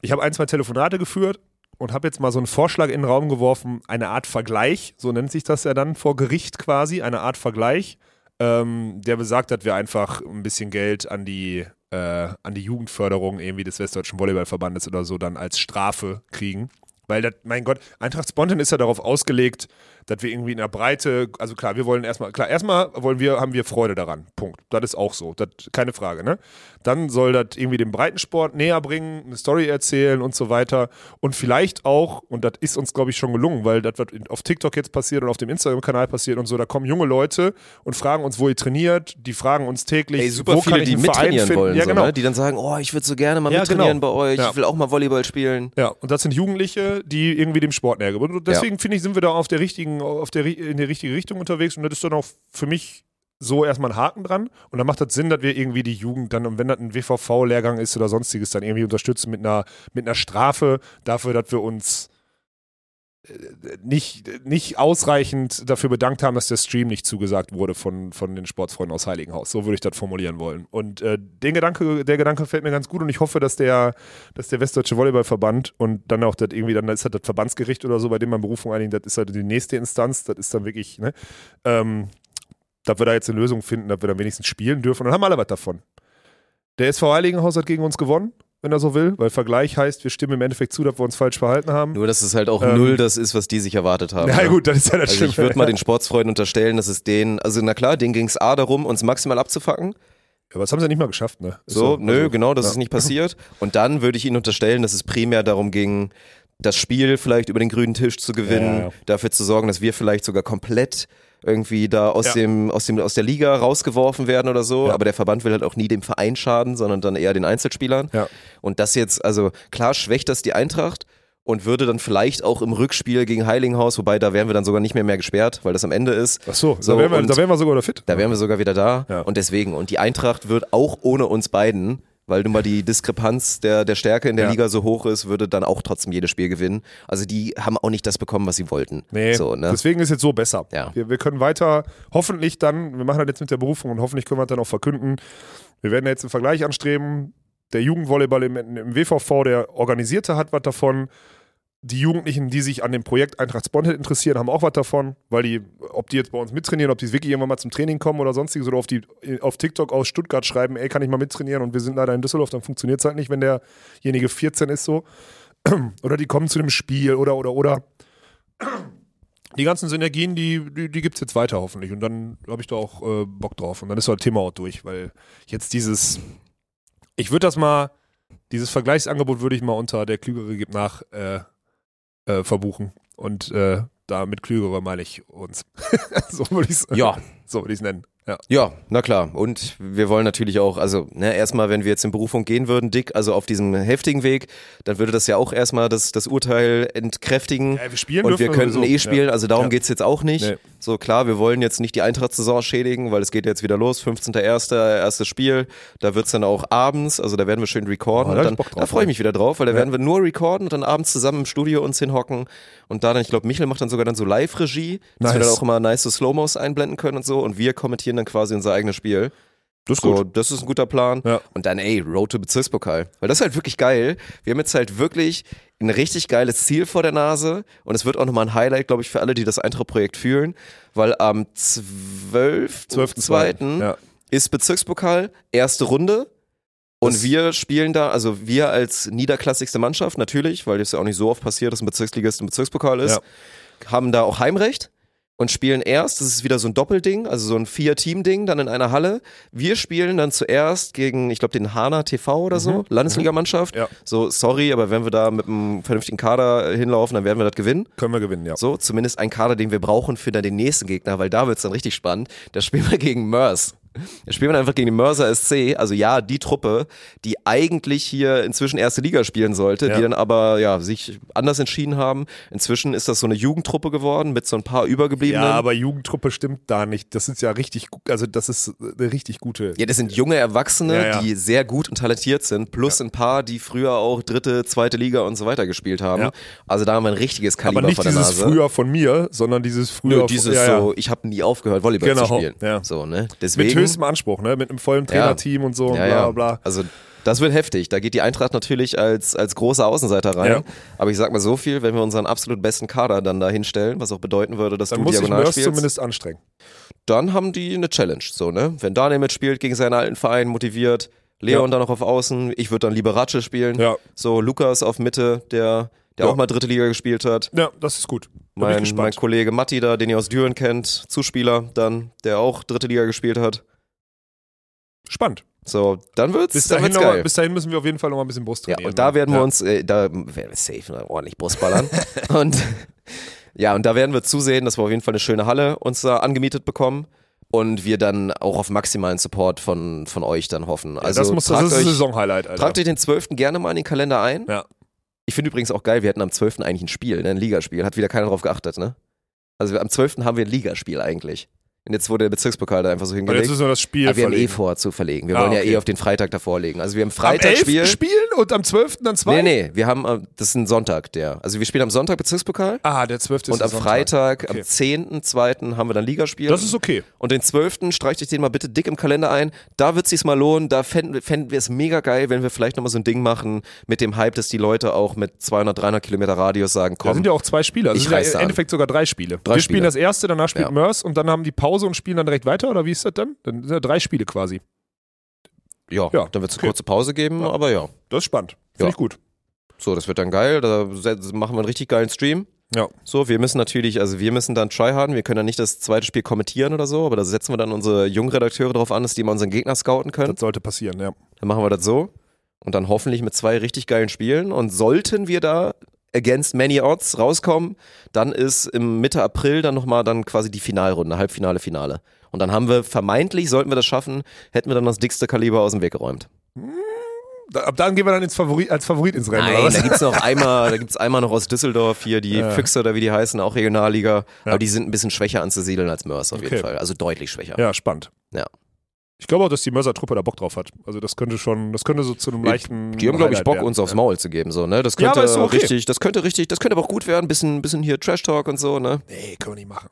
ich habe ein, zwei Telefonate geführt und habe jetzt mal so einen Vorschlag in den Raum geworfen, eine Art Vergleich, so nennt sich das ja dann vor Gericht quasi, eine Art Vergleich, ähm, der besagt, dass wir einfach ein bisschen Geld an die, äh, an die Jugendförderung irgendwie des Westdeutschen Volleyballverbandes oder so dann als Strafe kriegen. Weil das, mein Gott, Eintracht Spontan ist ja darauf ausgelegt, dass wir irgendwie in der Breite, also klar, wir wollen erstmal, klar, erstmal wollen wir, haben wir Freude daran. Punkt. Das ist auch so. Das, keine Frage, ne? Dann soll das irgendwie den Breitensport näher bringen, eine Story erzählen und so weiter. Und vielleicht auch, und das ist uns, glaube ich, schon gelungen, weil das, was auf TikTok jetzt passiert und auf dem Instagram-Kanal passiert und so, da kommen junge Leute und fragen uns, wo ihr trainiert, die fragen uns täglich, Ey, super wo viele, kann ich die mittrainieren wollen, Ja, so, genau. ne? die dann sagen, oh, ich würde so gerne mal Ja, mittrainieren genau. bei euch, Ja. ich will auch mal Volleyball spielen. Ja, und das sind Jugendliche, die irgendwie dem Sport näher gebunden deswegen finde ich, sind wir da auf der richtigen, auf der, in die richtige Richtung unterwegs und das ist dann auch für mich so erstmal ein Haken dran. Und dann macht das Sinn, dass wir irgendwie die Jugend dann, und wenn das ein WVV-Lehrgang ist oder sonstiges, dann irgendwie unterstützen mit einer, mit einer Strafe dafür, dass wir uns nicht, nicht ausreichend dafür bedankt haben, dass der Stream nicht zugesagt wurde von, von den Sportsfreunden aus Heiligenhaus. So würde ich das formulieren wollen. Und äh, den Gedanke, der Gedanke fällt mir ganz gut und ich hoffe, dass der, dass der Westdeutsche Volleyballverband und dann auch das irgendwie, dann ist das das Verbandsgericht oder so, bei dem man Berufung einigen, das ist halt die nächste Instanz, das ist dann wirklich, ne, ähm, dass wir da jetzt eine Lösung finden, dass wir dann wenigstens spielen dürfen und dann haben alle was davon. Der SV Heiligenhaus hat gegen uns gewonnen, wenn er so will, weil Vergleich heißt, wir stimmen im Endeffekt zu, dass wir uns falsch verhalten haben. Nur, dass es halt auch Ähm, null das ist, was die sich erwartet haben. Ja, ne? gut, das ist ja das Also Schlimme. ich würde mal den Sportsfreunden unterstellen, dass es denen, also na klar, denen ging es A darum, uns maximal abzufacken. Aber das haben sie nicht mal geschafft, ne? Ist So, nö, also, genau, das ja. ist nicht passiert. Und dann würde ich ihnen unterstellen, dass es primär darum ging, das Spiel vielleicht über den grünen Tisch zu gewinnen, Ja, ja. dafür zu sorgen, dass wir vielleicht sogar komplett irgendwie da aus Ja. dem aus dem aus der Liga rausgeworfen werden oder so, Ja. aber der Verband will halt auch nie dem Verein schaden, sondern dann eher den Einzelspielern. Ja. Und das jetzt also klar schwächt das die Eintracht und würde dann vielleicht auch im Rückspiel gegen Heilinghaus, wobei da wären wir dann sogar nicht mehr mehr gesperrt, weil das am Ende ist. Ach so, So, da, wären wir, da wären wir sogar wieder fit. Da wären wir sogar wieder da. Und deswegen. Und die Eintracht wird auch ohne uns beiden, weil nun mal die Diskrepanz der, der Stärke in der Ja. Liga so hoch ist, würde dann auch trotzdem jedes Spiel gewinnen. Also die haben auch nicht das bekommen, was sie wollten. Nee, So, ne? deswegen ist jetzt so besser. Ja. Wir, wir können weiter, hoffentlich dann, wir machen das jetzt mit der Berufung und hoffentlich können wir das dann auch verkünden. Wir werden jetzt einen Vergleich anstreben. Der Jugendvolleyball im, im WVV, der Organisierte hat was davon. Die Jugendlichen, die sich an dem Projekt Eintracht Sponhead interessieren, haben auch was davon, weil die, ob die jetzt bei uns mittrainieren, ob die wirklich irgendwann mal zum Training kommen oder sonstiges oder auf, die, auf TikTok aus Stuttgart schreiben, ey, kann ich mal mittrainieren und wir sind leider in Düsseldorf, dann funktioniert es halt nicht, wenn derjenige 14 ist so. Oder die kommen zu einem Spiel oder, oder, oder die ganzen Synergien, die, die, die gibt es jetzt weiter hoffentlich. Und dann habe ich da auch äh, Bock drauf. Und dann ist das Thema auch durch, weil jetzt dieses, ich würde das mal, dieses Vergleichsangebot würde ich mal unter der Klügere gibt nach äh, äh, verbuchen. Und äh, da mit Klügere meine ich uns. so würde ich es Ja. so würd nennen. Ja. Ja, na klar. Und wir wollen natürlich auch, also ne, erstmal, wenn wir jetzt in Berufung gehen würden, dick, also auf diesem heftigen Weg, dann würde das ja auch erstmal das, das Urteil entkräftigen. Ja, wir spielen und wir könnten eh spielen, Ja. also darum Ja. geht's jetzt auch nicht. Nee. So klar, wir wollen jetzt nicht die Eintracht-Saison schädigen, weil es geht jetzt wieder los, 15.01. erstes Spiel, da wird's dann auch abends, also da werden wir schön recorden Oh, da dann, da freue ich mich wieder drauf, weil da werden wir nur recorden und dann abends zusammen im Studio uns hinhocken und da dann, ich glaube, Michel macht dann sogar dann so Live-Regie, dass wir Nice. dann auch immer nice so Slow-Mos einblenden können und so und wir kommentieren dann quasi unser eigenes Spiel. Das ist So, gut. das ist ein guter Plan. Ja. Und dann, ey, Road to Bezirkspokal. Weil das ist halt wirklich geil. Wir haben jetzt halt wirklich ein richtig geiles Ziel vor der Nase. Und es wird auch nochmal ein Highlight, glaube ich, für alle, die das Eintracht-Projekt fühlen. Weil am 12.2. 12.2. Ja. ist Bezirkspokal, erste Runde. Und Das- wir spielen da, also wir als niederklassigste Mannschaft, natürlich, weil das ja auch nicht so oft passiert, dass ein Bezirksligist im Bezirkspokal ist, haben da auch Heimrecht und spielen erst, das ist wieder so ein Doppelding, also so ein Vier-Team-Ding, dann in einer Halle. Wir spielen dann zuerst gegen, ich glaube, den Hana TV oder so, Landesligamannschaft. Ja. So, sorry, aber wenn wir da mit einem vernünftigen Kader hinlaufen, dann werden wir das gewinnen. Können wir gewinnen, ja. So, zumindest ein Kader, den wir brauchen für dann den nächsten Gegner, weil da wird's dann richtig spannend. Da spielen wir gegen Mörs. Da spielen wir einfach gegen den Mörser SC, also ja, die Truppe, die eigentlich hier inzwischen erste Liga spielen sollte, Ja. die dann aber ja sich anders entschieden haben. Inzwischen ist das so eine Jugendtruppe geworden mit so ein paar Übergebliebenen. Ja, aber Jugendtruppe stimmt da nicht. Das ist ja richtig, also das ist eine richtig gute. Ja, das sind junge Erwachsene, Ja, ja. die sehr gut und talentiert sind, plus ein paar, die früher auch dritte, zweite Liga und so weiter gespielt haben. Also da haben wir ein richtiges Kaliber aber nicht dieses früher von mir, sondern dieses früher Nö, dieses von, so, ich habe nie aufgehört, Volleyball Genau, zu spielen. So, ne? Mit Deswegen, höchstem Anspruch, ne? Mit einem vollen Trainerteam und so und ja, bla ja. bla bla. Also das wird heftig. Da geht die Eintracht natürlich als, als großer Außenseiter rein. Ja. Aber ich sag mal so viel, wenn wir unseren absolut besten Kader dann da hinstellen, was auch bedeuten würde, dass Dann du muss diagonal Mörs spielst, zumindest anstrengen. dann haben die eine Challenge. So, ne? Wenn Daniel mitspielt, gegen seinen alten Verein motiviert, Leon Ja. dann noch auf Außen, ich würde dann lieber Ratsche spielen. Ja. So, Lukas auf Mitte, der, der Ja. auch mal dritte Liga gespielt hat. Ja, das ist gut. Bin ich Mein, mein. Kollege Matti da, den ihr aus Düren kennt, Zuspieler dann, der auch dritte Liga gespielt hat. Spannend. So, dann wird's, Bis dann dahin, wird's noch mal, geil. bis dahin müssen wir auf jeden Fall noch mal ein bisschen Brust Ja, trainieren. und da ne? werden wir Ja. uns, äh, da werden wir safe ordentlich Brustballern. und ja, und da werden wir zusehen, dass wir auf jeden Fall eine schöne Halle uns da angemietet bekommen und wir dann auch auf maximalen Support von, von euch dann hoffen. Ja, Also das, muss, das ist ein euch, Saisonhighlight, Alter. tragt euch den 12. gerne mal in den Kalender ein. Ja. Ich finde übrigens auch geil, wir hatten am 12. eigentlich ein Spiel, ne, ein Ligaspiel. Hat wieder keiner drauf geachtet, ne? Also wir- am 12. haben wir ein Ligaspiel eigentlich. Und jetzt wurde der Bezirkspokal da einfach so Und jetzt hingelegt. müssen wir das Spiel Aber wir haben eh verlegen. vor zu verlegen. Wir Ah, wollen ja okay. eh auf den Freitag davor legen. Also wir haben Am Freitag 11. Spiel. spielen und am 12. dann zwei? Nee, nee, wir haben, äh, das ist ein Sonntag, der. Also wir spielen am Sonntag Bezirkspokal Ah, der 12. ist und am Sonntag. Freitag, Okay. am 10.2. haben wir dann Ligaspiel. Das ist okay. Und den 12. streicht euch den mal bitte dick im Kalender ein. Da wird sich's mal lohnen. Da fänden, fänden wir es mega geil, wenn wir vielleicht nochmal so ein Ding machen mit dem Hype, dass die Leute auch mit 200, 300 Kilometer Radius sagen, Da komm. sind ja auch zwei Spiele. Also Ich sind ja da im an. Endeffekt sogar drei Spiele. Drei wir spielen Spiele. das erste, danach spielt Ja. Mörs und dann haben die Pause und spielen dann direkt weiter oder wie ist das dann? Dann sind ja drei Spiele quasi. ja, Ja, dann wird's eine okay. kurze Pause geben, Ja. aber ja. Das ist spannend. Finde Ja. ich gut. So, das wird dann geil. Da machen wir einen richtig geilen Stream. Ja. So, wir müssen natürlich, also wir müssen dann tryharden. Wir können dann nicht das zweite Spiel kommentieren oder so, aber da setzen wir dann unsere jungen Redakteure darauf an, dass die mal unseren Gegner scouten können. Das sollte passieren, ja. Dann machen wir das so. Und dann hoffentlich mit zwei richtig geilen Spielen. Und sollten wir da against many odds rauskommen, dann ist im Mitte April dann nochmal dann quasi die Finalrunde, Halbfinale, Finale. Und dann haben wir vermeintlich, sollten wir das schaffen, hätten wir dann das dickste Kaliber aus dem Weg geräumt. Da, ab dann gehen wir dann ins Favorit, als Favorit ins Rennen, oder Nein, was? da gibt's noch einmal, da gibt's einmal noch aus Düsseldorf hier die Ja. Füchse oder wie die heißen, auch Regionalliga. Ja. Aber die sind ein bisschen schwächer anzusiedeln als Mörs auf jeden Okay. Fall. Also deutlich schwächer. Ja, spannend. Ja. Ich glaube auch, dass die Mörser-Truppe da Bock drauf hat. Also das könnte schon, das könnte so zu einem leichten Die haben, glaube ich, Bock, werden. uns aufs ja. Maul zu geben, so, ne? Das Ja, könnte doch okay. richtig, das könnte richtig, das könnte aber auch gut werden. Bisschen, bisschen hier Trash Talk und so, ne? Nee, können wir nicht machen.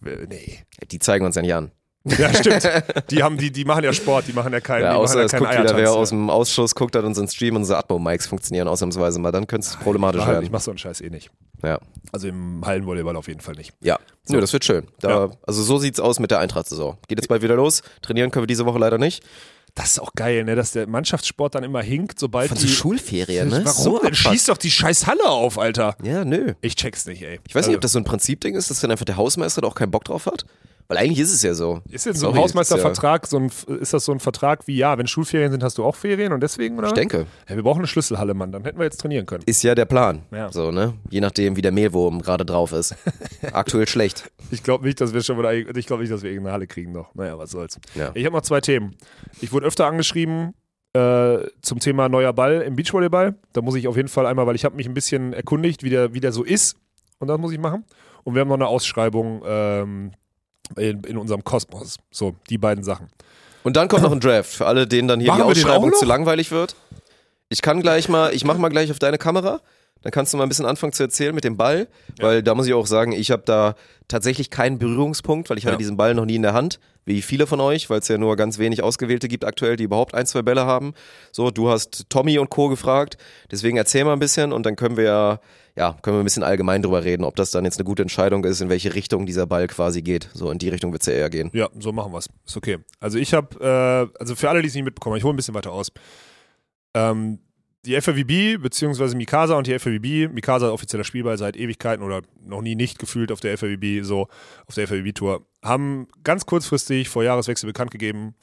Nee. Die zeigen uns ja nicht an. Ja, stimmt. Die haben, die, die machen ja Sport, die machen ja keinen, Ja, außer ja es keinen guckt wieder wer aus dem Ausschuss, guckt dann unseren Stream, unsere Atmo-Mics funktionieren ausnahmsweise mal, dann könnte es problematisch Mach halt, werden. ich mach so einen Scheiß eh nicht. Ja. Also im Hallenvolleyball auf jeden Fall nicht. Ja. Nö, das wird schön. Da, Ja. Also so sieht's aus mit der Eintracht-Saison. Geht jetzt bald wieder los. Trainieren können wir diese Woche leider nicht. Das ist auch geil, ne, dass der Mannschaftssport dann immer hinkt, sobald Von die... so Schulferien, ne? Warum So denn? Schieß doch die scheiß Halle auf, Alter. Ja, nö. Ich check's nicht, ey. Ich weiß nicht, ob Also, das so ein Prinzipding ist, dass dann einfach der Hausmeister da auch keinen Bock drauf hat. Weil eigentlich ist es ja so. Ist denn so ein Hausmeistervertrag, so ein, ist das so ein Vertrag wie, ja, wenn Schulferien sind, hast du auch Ferien und deswegen, oder? Ich denke. Ja, wir brauchen eine Schlüsselhalle, Mann, dann hätten wir jetzt trainieren können. Ist ja der Plan. Ja. So, ne? Je nachdem, wie der Mehlwurm gerade drauf ist. Aktuell schlecht. Ich glaube nicht, dass wir schon wieder, ich glaube nicht, dass wir irgendeine Halle kriegen noch. Naja, was soll's. Ich habe noch zwei Themen. Ich wurde öfter angeschrieben äh, zum Thema neuer Ball im Beachvolleyball. Da muss ich auf jeden Fall einmal, weil ich habe mich ein bisschen erkundigt, wie der, wie der so ist. Und das muss ich machen. Und wir haben noch eine Ausschreibung ähm, in, in unserem Kosmos. So, die beiden Sachen. Und dann kommt noch ein Draft für alle, denen dann hier Machen die Ausschreibung zu langweilig wird. Ich kann gleich mal, ich mach mal gleich auf deine Kamera. Dann kannst du mal ein bisschen anfangen zu erzählen mit dem Ball, weil da muss ich auch sagen, ich habe da tatsächlich keinen Berührungspunkt, weil ich hatte Ja. diesen Ball noch nie in der Hand, wie viele von euch, weil es ja nur ganz wenig Ausgewählte gibt aktuell, die überhaupt ein, zwei Bälle haben. So, du hast Tommy und Co. gefragt, deswegen erzähl mal ein bisschen und dann können wir ja, ja, können wir ein bisschen allgemein drüber reden, ob das dann jetzt eine gute Entscheidung ist, in welche Richtung dieser Ball quasi geht. So, in die Richtung wird es ja eher gehen. Ja, so machen wir's. Ist okay. Also ich habe, äh, also für alle, die es nicht mitbekommen, ich hole ein bisschen weiter aus. Ähm, die FAWB, beziehungsweise Mikasa und die FAWB, Mikasa offizieller Spielball seit Ewigkeiten oder noch nie nicht gefühlt auf der FAWB, so auf der FAWB-Tour, haben ganz kurzfristig vor Jahreswechsel bekannt gegeben,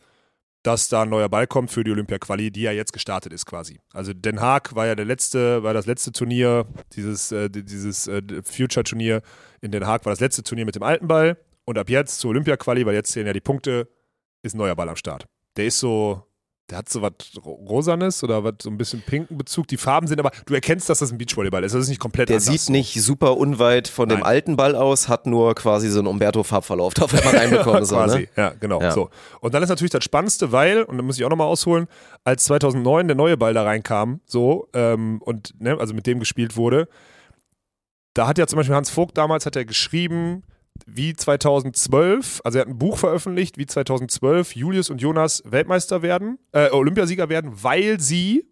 dass da ein neuer Ball kommt für die Olympia-Quali, die ja jetzt gestartet ist quasi. Also Den Haag war ja der letzte, war das letzte Turnier, dieses, äh, dieses äh, Future-Turnier in Den Haag war das letzte Turnier mit dem alten Ball und ab jetzt zur Olympia-Quali, weil jetzt zählen ja die Punkte, ist ein neuer Ball am Start. Der ist so, der hat so was Rosanes oder was so ein bisschen pinken Bezug. Die Farben sind aber, du erkennst, dass das ein Beachvolleyball ist. Das ist nicht komplett Der anders. sieht nicht super unweit von dem Nein. alten Ball aus, hat nur quasi so einen Umberto-Farbverlauf auf einmal reinbekommen. so, quasi. ne? Ja, genau. Ja. So. Und dann ist natürlich das Spannendste, weil, und da muss ich auch nochmal ausholen, als 2009 der neue Ball da reinkam, so, ähm, und, ne, also mit dem gespielt wurde, da hat ja zum Beispiel Hans Vogt damals, hat er geschrieben, wie 2012, also er hat ein Buch veröffentlicht, wie 2012 Julius und Jonas Weltmeister werden, äh, Olympiasieger werden, weil sie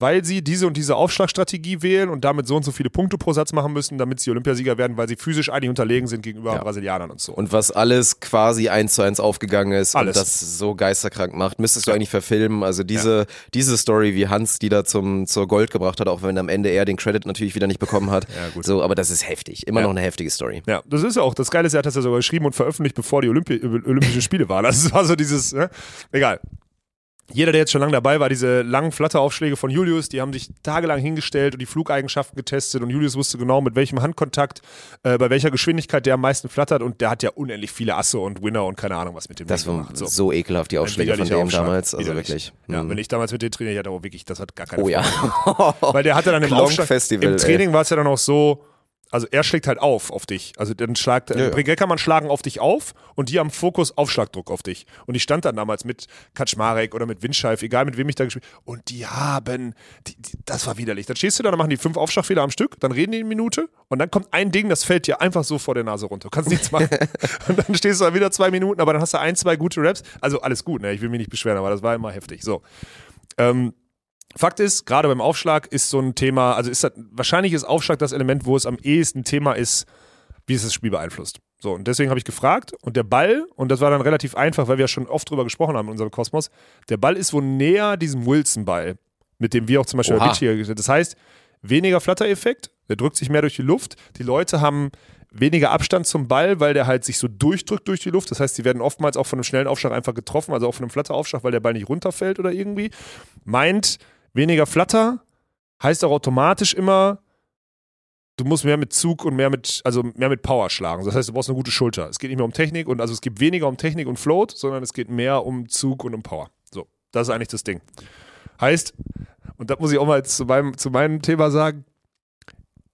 weil sie diese und diese Aufschlagstrategie wählen und damit so und so viele Punkte pro Satz machen müssen, damit sie Olympiasieger werden, weil sie physisch eigentlich unterlegen sind gegenüber Ja. Brasilianern und so. Und was alles quasi eins zu eins aufgegangen ist Alles. und das so geisterkrank macht, müsstest du eigentlich verfilmen. Also diese, diese Story, wie Hans die da zum, zur Gold gebracht hat, auch wenn am Ende er den Credit natürlich wieder nicht bekommen hat. Ja, gut. So, aber das ist heftig. Immer Ja. noch eine heftige Story. Ja, das ist ja auch, das Geile ist, er hat das ja sogar geschrieben und veröffentlicht, bevor die Olympi Olympischen Spiele waren. Also es war so dieses, ne? egal. Jeder, der jetzt schon lange dabei war, diese langen Flatteraufschläge von Julius, die haben sich tagelang hingestellt und die Flugeigenschaften getestet und Julius wusste genau, mit welchem Handkontakt, äh, bei welcher Geschwindigkeit der am meisten flattert und der hat ja unendlich viele Asse und Winner und keine Ahnung was mit dem Das war gemacht. so. ekelhaft, die Aufschläge von dem Aufschlag. damals. Also Widerlich. wirklich. Ja, Mhm. wenn ich damals mit dem trainiert hatte, auch wirklich, das hat gar keine Oh ja. Weil der hatte dann im Aufschlag, Festival, im. Training war es ja dann auch so, also er schlägt halt auf auf dich. Also dann schlagt, Ja, ja. Brigeckermann schlagen auf dich auf und die haben Fokus Aufschlagdruck auf dich. Und ich stand dann damals mit Kaczmarek oder mit Windscheif, egal mit wem ich da gespielt und die haben, die, die, das war widerlich. Dann stehst du da, dann machen die fünf Aufschlagfehler am Stück, dann reden die eine Minute und dann kommt ein Ding, das fällt dir einfach so vor der Nase runter. Du kannst nichts machen. und dann stehst du da wieder zwei Minuten, aber dann hast du ein, zwei gute Raps. Also alles gut, ne? ich will mich nicht beschweren, aber das war immer heftig. So. Ähm, Fakt ist, gerade beim Aufschlag ist so ein Thema, also ist das, wahrscheinlich ist Aufschlag das Element, wo es am ehesten Thema ist, wie es das Spiel beeinflusst. So, und deswegen habe ich gefragt und der Ball, und das war dann relativ einfach, weil wir ja schon oft drüber gesprochen haben in unserem Kosmos, der Ball ist wohl näher diesem Wilson-Ball, mit dem wir auch zum Beispiel bei Oha. Hier Das heißt, weniger Flattereffekt, der drückt sich mehr durch die Luft, die Leute haben weniger Abstand zum Ball, weil der halt sich so durchdrückt durch die Luft. Das heißt, die werden oftmals auch von einem schnellen Aufschlag einfach getroffen, also auch von einem Flatteraufschlag, weil der Ball nicht runterfällt oder irgendwie. Meint, weniger Flatter heißt auch automatisch immer, du musst mehr mit Zug und mehr mit, also mehr mit Power schlagen. Das heißt, du brauchst eine gute Schulter. Es geht nicht mehr um Technik und also es geht weniger um Technik und Float, sondern es geht mehr um Zug und um Power. So, das ist eigentlich das Ding. Heißt, und das muss ich auch mal zu meinem, zu meinem Thema sagen,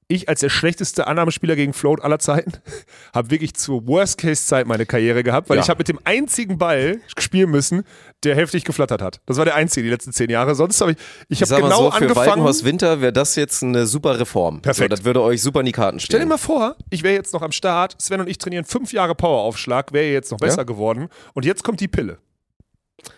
ich als der schlechteste Annahmespieler gegen Float aller Zeiten habe wirklich zur Worst-Case-Zeit meine Karriere gehabt, weil Ja. ich habe mit dem einzigen Ball spielen müssen, der heftig geflattert hat. Das war der einzige die letzten zehn Jahre. Sonst habe ich, ich habe genau so, für angefangen. Walkenhorst Winter wäre das jetzt eine super Reform. Perfekt. So, das würde euch super in die Karten Stell dir stellen. mal vor, ich wäre jetzt noch am Start, Sven und ich trainieren fünf Jahre Poweraufschlag, wäre jetzt noch besser Ja. geworden und jetzt kommt die Pille.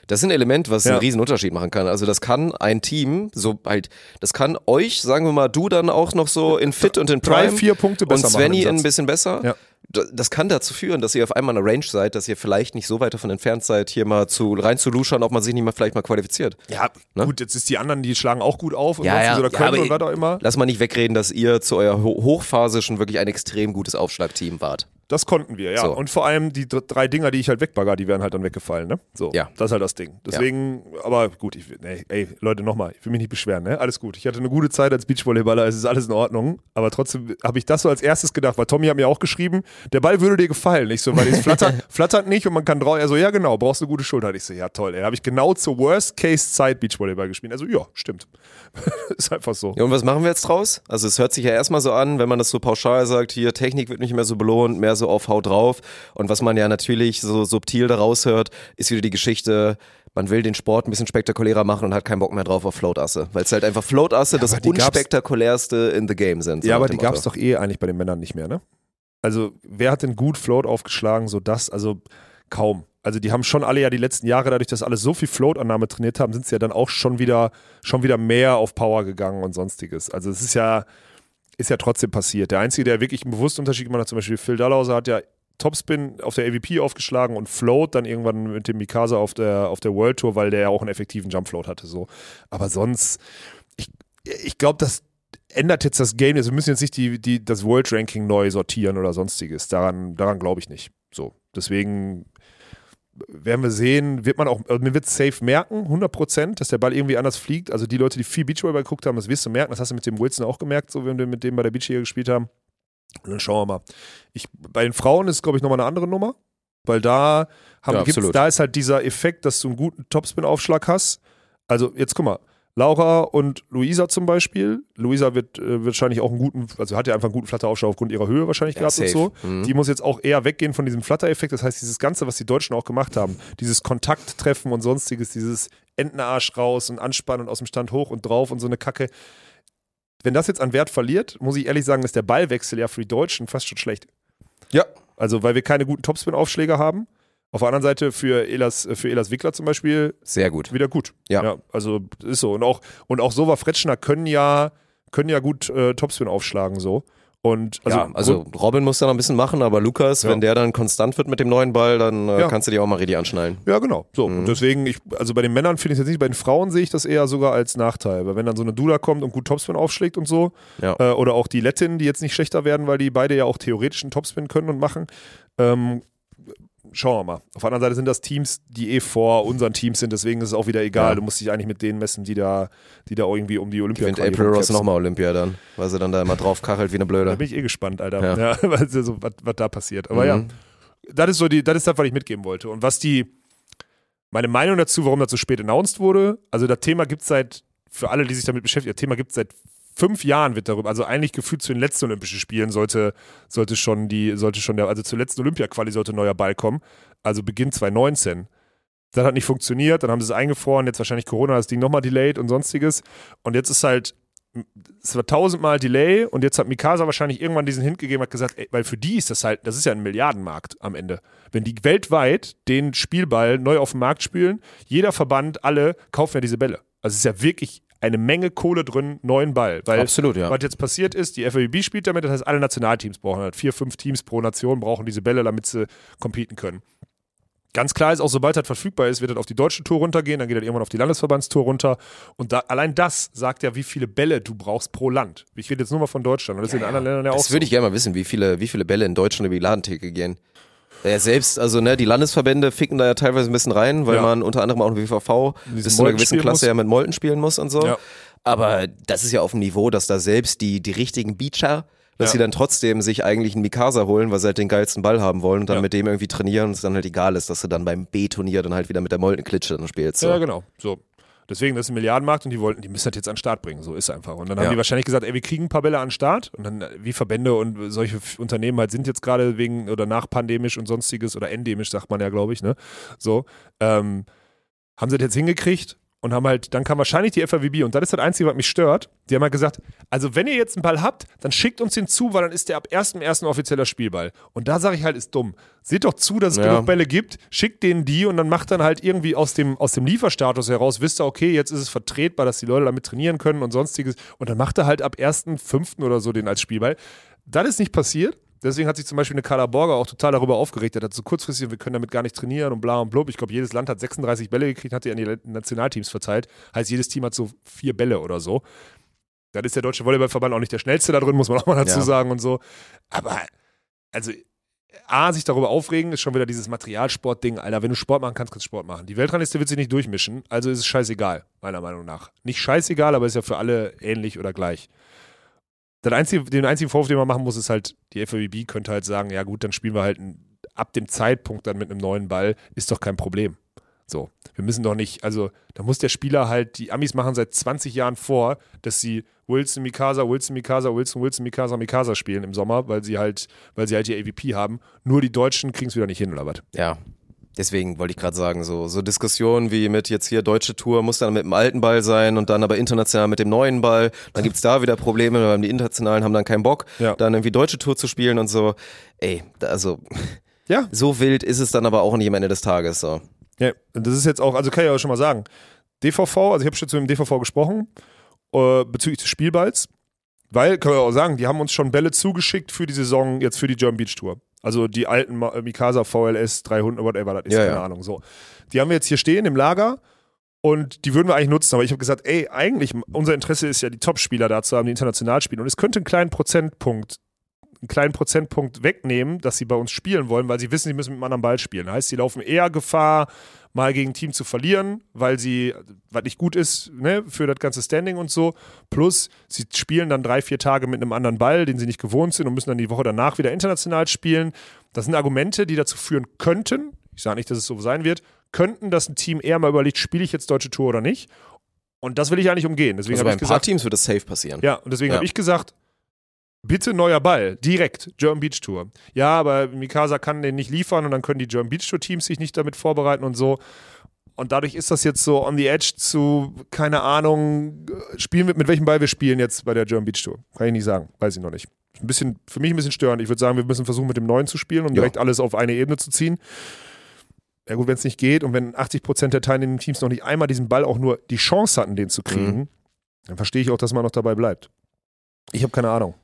Das ist ein Element, was Ja. einen riesen Unterschied machen kann. Also das kann ein Team, so halt, das kann euch, sagen wir mal, du dann auch noch so in Fit und in Drei, Prime vier Punkte und besser Svenny machen. im ein bisschen besser. Ja. Da- Das kann dazu führen, dass ihr auf einmal in der Range seid, dass ihr vielleicht nicht so weit davon entfernt seid, hier mal zu rein zu luschern, ob man sich nicht mal vielleicht mal qualifiziert. Ja, Ne? gut, jetzt ist die anderen, die schlagen auch gut auf und Ja, ja. oder Ja, können aber und was auch immer. Lass mal nicht wegreden, dass ihr zu eurer Ho Hochphase schon wirklich ein extrem gutes Aufschlagteam wart. Das konnten wir, ja. So. Und vor allem die dr- drei Dinger, die ich halt wegbagger, die wären halt dann weggefallen, ne? So, Ja. das ist halt das Ding. Deswegen, aber gut, ich, nee, ey, Leute, nochmal, ich will mich nicht beschweren, ne? Alles gut. Ich hatte eine gute Zeit als Beachvolleyballer, es ist alles in Ordnung. Aber trotzdem habe ich das so als erstes gedacht, weil Tommy hat mir auch geschrieben, der Ball würde dir gefallen. Ich so, weil es flattert, flattert nicht und man kann drauf. Er so, ja genau, brauchst eine gute Schulter. Ich so, ja toll, ey. Habe ich genau zur Worst-Case-Zeit Beachvolleyball gespielt. Also, ja, stimmt. ist einfach so. Ja, und was machen wir jetzt draus? Also es hört sich ja erstmal so an, wenn man das so pauschal sagt, hier Technik wird nicht mehr so belohnt, mehr so auf Haut drauf. Und was man ja natürlich so subtil daraus hört, ist wieder die Geschichte, man will den Sport ein bisschen spektakulärer machen und hat keinen Bock mehr drauf auf Floatasse. Weil es halt einfach Floatasse das die gab's- unspektakulärste in the game sind. so Ja, aber die gab es doch eh eigentlich bei den Männern nicht mehr, ne? Also, wer hat denn gut Float aufgeschlagen, so das? Also, kaum. Also, die haben schon alle ja die letzten Jahre, dadurch, dass alle so viel Float-Annahme trainiert haben, sind sie ja dann auch schon wieder, schon wieder mehr auf Power gegangen und sonstiges. Also, es ist ja, ist ja trotzdem passiert. Der Einzige, der wirklich einen bewussten Unterschied gemacht hat, zum Beispiel Phil Dallhauser, hat ja Topspin auf der AVP aufgeschlagen und Float dann irgendwann mit dem Mikasa auf der, auf der World Tour, weil der ja auch einen effektiven Jump Float hatte. So. Aber sonst, ich, ich glaube, das ändert jetzt das Game. Also wir müssen jetzt nicht die, die, das World Ranking neu sortieren oder sonstiges. Daran, daran glaube ich nicht. So. Deswegen werden wir sehen, wird man auch, also man wird safe merken, 100 Prozent, dass der Ball irgendwie anders fliegt. Also die Leute, die viel Beachvolleyball geguckt haben, das wirst du merken. Das hast du mit dem Wilson auch gemerkt, so wenn wir mit dem bei der Beachliga gespielt haben. Und dann schauen wir mal. Ich, bei den Frauen ist es, glaube ich, nochmal eine andere Nummer, weil da, haben, Ja, da ist halt dieser Effekt, dass du einen guten Topspin-Aufschlag hast. Also jetzt guck mal, Laura und Luisa zum Beispiel. Luisa wird äh, wahrscheinlich auch einen guten, also hat ja einfach einen guten Flatteraufschlag aufgrund ihrer Höhe wahrscheinlich Ja, gehabt und so. Mhm. Die muss jetzt auch eher weggehen von diesem Flatter-Effekt. Das heißt, dieses Ganze, was die Deutschen auch gemacht haben, dieses Kontakttreffen und sonstiges, dieses Entenarsch raus und anspannen und aus dem Stand hoch und drauf und so eine Kacke. Wenn das jetzt an Wert verliert, muss ich ehrlich sagen, ist der Ballwechsel ja für die Deutschen fast schon schlecht. Ja. Also, weil wir keine guten Topspin-Aufschläger haben. Auf der anderen Seite für Elas, für Elas Wickler zum Beispiel Sehr gut. wieder gut. Ja. also ist so. Und auch, und auch Sova Fretschner können ja, können ja gut äh, Topspin aufschlagen so. Und also, ja, also Robin muss da noch ein bisschen machen, aber Lukas, Ja. wenn der dann konstant wird mit dem neuen Ball, dann äh, Ja. kannst du die auch mal richtig anschnallen. Ja, genau. So. Mhm. Und deswegen, ich, also bei den Männern finde ich es jetzt nicht, bei den Frauen sehe ich das eher sogar als Nachteil. Weil wenn dann so eine Dula kommt und gut Topspin aufschlägt und so, Ja. äh, oder auch die Lettinnen, die jetzt nicht schlechter werden, weil die beide ja auch theoretisch einen Topspin können und machen, ähm, schauen wir mal. Auf der anderen Seite sind das Teams, die eh vor unseren Teams sind, deswegen ist es auch wieder egal. Ja. Du musst dich eigentlich mit denen messen, die da, die da irgendwie um die olympia Gewinnt April Ross nochmal Olympia dann, weil sie dann da immer drauf kachelt wie eine Da Blöde. bin ich eh gespannt, Alter. Ja. Ja. so, was, was da passiert. Aber ja, Mhm. das ist so die, das ist das, was ich mitgeben wollte. Und was die, meine Meinung dazu, warum das so spät announced wurde, also das Thema gibt es seit, für alle, die sich damit beschäftigen, das Thema gibt es seit fünf Jahren wird darüber, also eigentlich gefühlt zu den letzten Olympischen Spielen sollte, sollte schon die, sollte schon der, also zur letzten Olympia-Quali sollte ein neuer Ball kommen, also Beginn 2019. Das hat nicht funktioniert, dann haben sie es eingefroren, jetzt wahrscheinlich Corona das Ding nochmal delayed und sonstiges. Und jetzt ist halt, es war tausendmal Delay und jetzt hat Mikasa wahrscheinlich irgendwann diesen Hint gegeben, hat gesagt, ey, weil für die ist das halt, das ist ja ein Milliardenmarkt am Ende. Wenn die weltweit den Spielball neu auf den Markt spielen, jeder Verband, alle kaufen ja diese Bälle. Also es ist ja wirklich eine Menge Kohle drin, neuen Ball. Weil Absolut, ja. was jetzt passiert ist, die FAWB spielt damit, das heißt, alle Nationalteams brauchen halt vier, fünf Teams pro Nation brauchen diese Bälle, damit sie competen können. Ganz klar ist auch, sobald das verfügbar ist, wird das auf die deutsche Tour runtergehen, dann geht das irgendwann auf die Landesverbandstour runter. Und da, allein das sagt ja, wie viele Bälle du brauchst pro Land. Ich rede jetzt nur mal von Deutschland und das ist in anderen Ländern ja auch Das würde ich gerne mal wissen, wie viele, wie viele Bälle in Deutschland über die Ladentheke gehen. Ja, selbst, also ne, die Landesverbände ficken da ja teilweise ein bisschen rein, weil Ja. man unter anderem auch im WVV bis zu einer gewissen Klasse muss. ja mit Molten spielen muss und so. Ja. Aber das ist ja auf dem Niveau, dass da selbst die, die richtigen Beacher, dass Ja. sie dann trotzdem sich eigentlich einen Mikasa holen, weil sie halt den geilsten Ball haben wollen und dann mit dem irgendwie trainieren und es dann halt egal ist, dass du dann beim B-Turnier dann halt wieder mit der Molten-Klitsche dann spielst. So. Ja, genau. So. Deswegen, das ist ein Milliardenmarkt und die wollten, die müssen das jetzt an den Start bringen. So ist einfach. Und dann haben Ja. die wahrscheinlich gesagt, ey, wir kriegen ein paar Bälle an den Start. Und dann, äh, wie Verbände und solche Unternehmen halt sind jetzt gerade wegen oder nachpandemisch und sonstiges oder endemisch, sagt man ja, glaube ich, ne? So. Ähm, haben sie das jetzt hingekriegt und haben halt, dann kam wahrscheinlich die FAWB und das ist das Einzige, was mich stört. Die haben halt gesagt, also wenn ihr jetzt einen Ball habt, dann schickt uns den zu, weil dann ist der ab 1.1. offizieller Spielball. Und da sage ich halt, ist dumm. Seht doch zu, dass es Ja. genug Bälle gibt, schickt denen die und dann macht dann halt irgendwie aus dem, aus dem Lieferstatus heraus, wisst ihr, okay, jetzt ist es vertretbar, dass die Leute damit trainieren können und sonstiges. Und dann macht er halt ab 1.5. oder so den als Spielball. Das ist nicht passiert. Deswegen hat sich zum Beispiel eine Carla Borger auch total darüber aufgeregt. Er hat so kurzfristig, wir können damit gar nicht trainieren und bla und blub. Ich glaube, jedes Land hat 36 Bälle gekriegt, hat die an die Nationalteams verteilt. Heißt, jedes Team hat so vier Bälle oder so. Dann ist der Deutsche Volleyballverband auch nicht der schnellste da drin, muss man auch mal dazu Ja. sagen und so. Aber, also, A, sich darüber aufregen, ist schon wieder dieses Materialsport-Ding. Alter, wenn du Sport machen kannst, kannst du Sport machen. Die Weltrangliste wird sich nicht durchmischen, also ist es scheißegal, meiner Meinung nach. Nicht scheißegal, aber ist ja für alle ähnlich oder gleich. Einzige, den einzigen Vorwurf, den man machen muss, ist halt, die FAWB könnte halt sagen, ja gut, dann spielen wir halt ab dem Zeitpunkt dann mit einem neuen Ball, ist doch kein Problem. So, wir müssen doch nicht, also da muss der Spieler halt, die Amis machen seit 20 Jahren vor, dass sie Wilson, Mikasa, Wilson, Mikasa, Wilson, Wilson, Mikasa, Mikasa spielen im Sommer, weil sie halt, weil sie halt die AVP haben. Nur die Deutschen kriegen es wieder nicht hin, oder was? Ja. Deswegen wollte ich gerade sagen, so, so Diskussionen wie mit jetzt hier deutsche Tour muss dann mit dem alten Ball sein und dann aber international mit dem neuen Ball. Dann gibt's da wieder Probleme, weil die Internationalen haben dann keinen Bock, Ja. dann irgendwie deutsche Tour zu spielen und so. Ey, also Ja. so wild ist es dann aber auch nicht am Ende des Tages so. Ja, das ist jetzt auch, also kann ich auch schon mal sagen, DVV, also ich habe schon zu dem DVV gesprochen, äh, bezüglich des Spielballs, weil, können wir auch sagen, die haben uns schon Bälle zugeschickt für die Saison, jetzt für die German Beach Tour. Also die alten äh, Mikasa VLS 300, whatever, das ist Ja, keine ja. Ahnung. So. Die haben wir jetzt hier stehen im Lager und die würden wir eigentlich nutzen. Aber ich habe gesagt, ey, eigentlich, unser Interesse ist ja, die Top-Spieler da zu haben, die international spielen. Und es könnte einen kleinen Prozentpunkt, einen kleinen Prozentpunkt wegnehmen, dass sie bei uns spielen wollen, weil sie wissen, sie müssen mit einem anderen Ball spielen. Heißt, sie laufen eher Gefahr, mal gegen ein Team zu verlieren, weil sie, was nicht gut ist, ne, für das ganze Standing und so. Plus, sie spielen dann drei, vier Tage mit einem anderen Ball, den sie nicht gewohnt sind und müssen dann die Woche danach wieder international spielen. Das sind Argumente, die dazu führen könnten, ich sage nicht, dass es so sein wird, könnten, dass ein Team eher mal überlegt, spiele ich jetzt deutsche Tour oder nicht. Und das will ich eigentlich umgehen. Deswegen Also habe bei ich ein paar gesagt, Teams wird das safe passieren. ja, und deswegen Ja. habe ich gesagt, bitte neuer Ball, direkt, German Beach Tour. Ja, aber Mikasa kann den nicht liefern und dann können die German Beach Tour Teams sich nicht damit vorbereiten und so. Und dadurch ist das jetzt so on the edge zu, keine Ahnung, spielen wir, mit welchem Ball wir spielen jetzt bei der German Beach Tour. Kann ich nicht sagen, weiß ich noch nicht. Ein bisschen, für mich ein bisschen störend. Ich würde sagen, wir müssen versuchen, mit dem neuen zu spielen und Ja. direkt alles auf eine Ebene zu ziehen. Ja gut, wenn es nicht geht und wenn 80% der teilnehmenden Teams noch nicht einmal diesen Ball auch nur die Chance hatten, den zu kriegen, dann verstehe ich auch, dass man noch dabei bleibt. Ich habe keine Ahnung.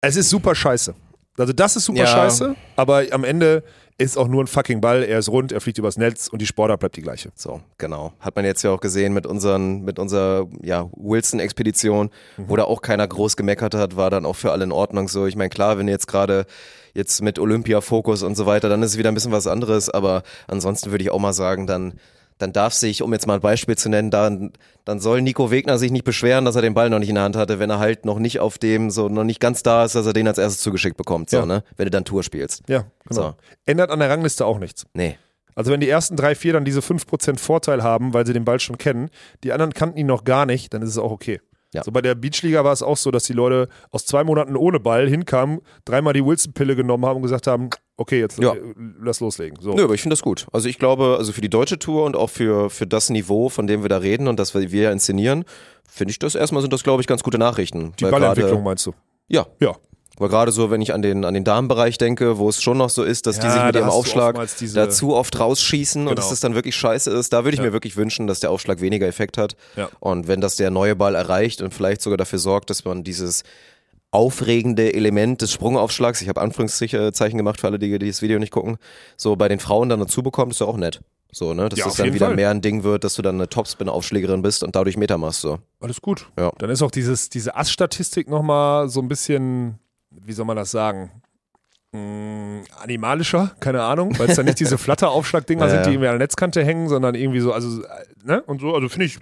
Es ist super scheiße. Also das ist super Ja. scheiße, aber am Ende ist auch nur ein fucking Ball. Er ist rund, er fliegt übers Netz und die Sportart bleibt die gleiche. So, genau. Hat man jetzt ja auch gesehen mit unseren, mit unserer, ja, Wilson-Expedition, wo da auch keiner groß gemeckert hat, war dann auch für alle in Ordnung so. Ich meine, klar, wenn jetzt gerade jetzt mit Olympia-Fokus und so weiter, dann ist es wieder ein bisschen was anderes, aber ansonsten würde ich auch mal sagen, dann, dann darf sich, um jetzt mal ein Beispiel zu nennen, dann, dann soll Nico Wegner sich nicht beschweren, dass er den Ball noch nicht in der Hand hatte, wenn er halt noch nicht auf dem, so noch nicht ganz da ist, dass er den als erstes zugeschickt bekommt, so, Ja. ne? Wenn du dann Tour spielst. Ja, genau. So. Ändert an der Rangliste auch nichts. Nee. Also wenn die ersten drei, vier dann diese 5% Vorteil haben, weil sie den Ball schon kennen, die anderen kannten ihn noch gar nicht, dann ist es auch okay. Ja. So bei der Beachliga war es auch so, dass die Leute aus zwei Monaten ohne Ball hinkamen, dreimal die Wilson-Pille genommen haben und gesagt haben, okay, jetzt Ja. äh, lass loslegen. So. Nö, aber ich finde das gut. Also ich glaube, also für die deutsche Tour und auch für, für das Niveau, von dem wir da reden und das wir wir inszenieren, finde ich das erstmal sind das, glaube ich, ganz gute Nachrichten. Die Ballentwicklung Gerade, meinst du? ja. Ja. Weil gerade so, wenn ich an den, an den Damenbereich denke, wo es schon noch so ist, dass die sich mit ihrem Aufschlag oftmals diese- da zu oft rausschießen und Genau. dass das dann wirklich scheiße ist, da würde ich Ja. mir wirklich wünschen, dass der Aufschlag weniger Effekt hat. Ja. Und wenn das der neue Ball erreicht und vielleicht sogar dafür sorgt, dass man dieses aufregende Element des Sprungaufschlags, ich habe Anführungszeichen gemacht für alle, die, die das Video nicht gucken, so bei den Frauen dann dazu bekommt, ist ja auch nett. So, ne? Dass Ja, das dann wieder Fall. mehr ein Ding wird, dass du dann eine Topspin-Aufschlägerin bist und dadurch Meter machst. So. Alles gut. Ja. Dann ist auch dieses, diese Ass-Statistik nochmal so ein bisschen, wie soll man das sagen? Mm, animalischer, keine Ahnung, weil es dann nicht diese Flatteraufschlag-Dinger Ja, sind, die irgendwie an der Netzkante hängen, sondern irgendwie so, also, äh, ne? Und so, also finde ich,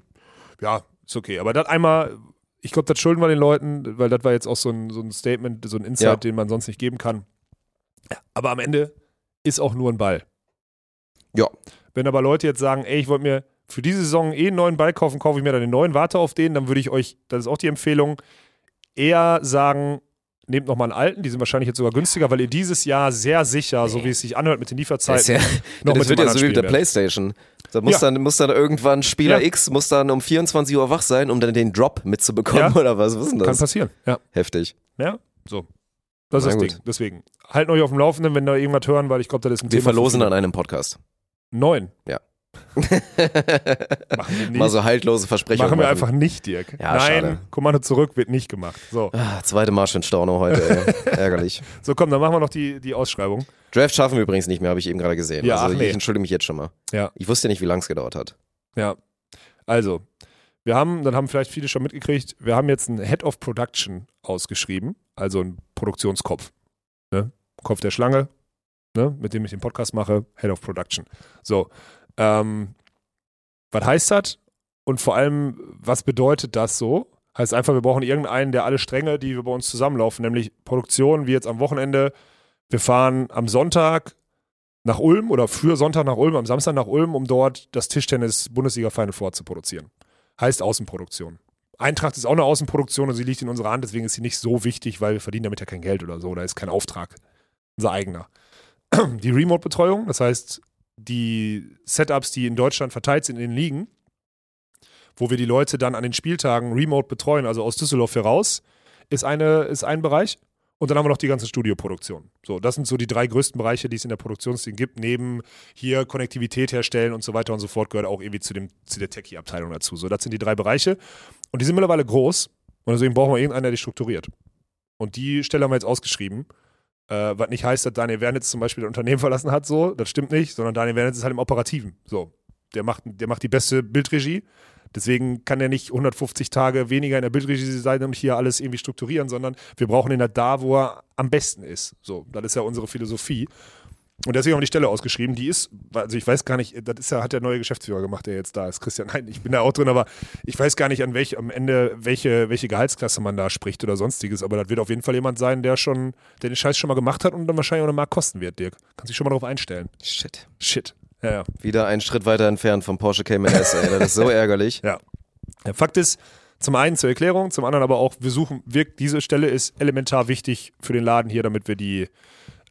ja, ist okay. Aber das einmal, ich glaube, das schulden wir den Leuten, weil das war jetzt auch so ein, so ein Statement, so ein Insight, Ja. den man sonst nicht geben kann. Aber am Ende ist auch nur ein Ball. Ja. Wenn aber Leute jetzt sagen, ey, ich wollte mir für diese Saison eh einen neuen Ball kaufen, kaufe ich mir dann den neuen, warte auf den, dann würde ich euch, das ist auch die Empfehlung, eher sagen, nehmt nochmal einen alten, die sind wahrscheinlich jetzt sogar günstiger, weil ihr dieses Jahr sehr sicher, so wie es sich anhört mit den Das, Lieferzeiten, ja, noch das mit wird ja so wie mit der Playstation. Da muss, Ja. dann, muss dann irgendwann Spieler Ja. X muss dann um 24 Uhr wach sein, um dann den Drop mitzubekommen oder was? Was ist denn Kann das? passieren, ja. Heftig. Ja, so. Das Na ist das gut. Ding. Deswegen. Halten euch auf dem Laufenden, wenn da irgendwas hören, weil ich glaube, das ist ein Wir Thema. für verlosen an einem Podcast. Neun. Ja. Machen wir nicht. Mal so haltlose Versprechungen. Machen wir einfach nicht, Dirk. Ja, Nein, schade. Kommando zurück wird nicht gemacht. So. Ah, zweite Marsch in Storno heute. Ärgerlich. so, komm, dann machen wir noch die, die Ausschreibung. Draft schaffen wir übrigens nicht mehr, habe ich eben gerade gesehen. Ja, also nee. ich entschuldige mich jetzt schon mal. Ja. Ich wusste nicht, wie lange es gedauert hat. Ja. Also, wir haben, dann haben vielleicht viele schon mitgekriegt, wir haben jetzt einen Head of Production ausgeschrieben, also einen Produktionskopf. Ne? Kopf der Schlange, ne? mit dem ich den Podcast mache, Head of Production. So. Ähm, was heißt das? Und vor allem, was bedeutet das so? Heißt einfach, wir brauchen irgendeinen, der alle Stränge, die wir bei uns zusammenlaufen, nämlich Produktion, wie jetzt am Wochenende. Wir fahren am Sonntag nach Ulm oder für Sonntag nach Ulm, am Samstag nach Ulm, um dort das Tischtennis-Bundesliga Final Four zu produzieren. Heißt Außenproduktion. Eintracht ist auch eine Außenproduktion und sie liegt in unserer Hand, deswegen ist sie nicht so wichtig, weil wir verdienen damit ja kein Geld oder so, da ist kein Auftrag. Unser eigener. Die Remote-Betreuung, das heißt, die Setups, die in Deutschland verteilt sind in den Ligen, wo wir die Leute dann an den Spieltagen remote betreuen, also aus Düsseldorf heraus, ist, eine, ist ein Bereich. Und dann haben wir noch die ganze Studioproduktion. So, das sind so die drei größten Bereiche, die es in der Produktionsszene gibt. Neben hier Konnektivität herstellen und so weiter und so fort gehört auch irgendwie zu, dem, zu der Techie-Abteilung dazu. So, das sind die drei Bereiche. Und die sind mittlerweile groß. Und deswegen brauchen wir irgendeinen, der die strukturiert. Und die Stelle haben wir jetzt ausgeschrieben. Äh, was nicht heißt, dass Daniel Wernitz zum Beispiel das Unternehmen verlassen hat, so, das stimmt nicht, sondern Daniel Wernitz ist halt im Operativen. So. Der macht, der macht die beste Bildregie. Deswegen kann er nicht 150 Tage weniger in der Bildregie sein und hier alles irgendwie strukturieren, sondern wir brauchen ihn halt da, wo er am besten ist. So, das ist ja unsere Philosophie. Und deswegen haben wir die Stelle ausgeschrieben. Die ist, also ich weiß gar nicht, das ist ja, hat der neue Geschäftsführer gemacht, der jetzt da ist. Christian, nein, ich bin da auch drin, aber ich weiß gar nicht, an welch, am Ende, welche, welche Gehaltsklasse man da spricht oder sonstiges. Aber das wird auf jeden Fall jemand sein, der schon, der den Scheiß schon mal gemacht hat und dann wahrscheinlich auch eine Mark kosten wird, Dirk. Kannst dich schon mal darauf einstellen. Shit. Shit. Ja, ja. Wieder einen Schritt weiter entfernt vom Porsche Cayman S, ey. Das ist so ärgerlich. Ja. Der Fakt ist, zum einen zur Erklärung, zum anderen aber auch, wir suchen, wir, diese Stelle ist elementar wichtig für den Laden hier, damit wir die,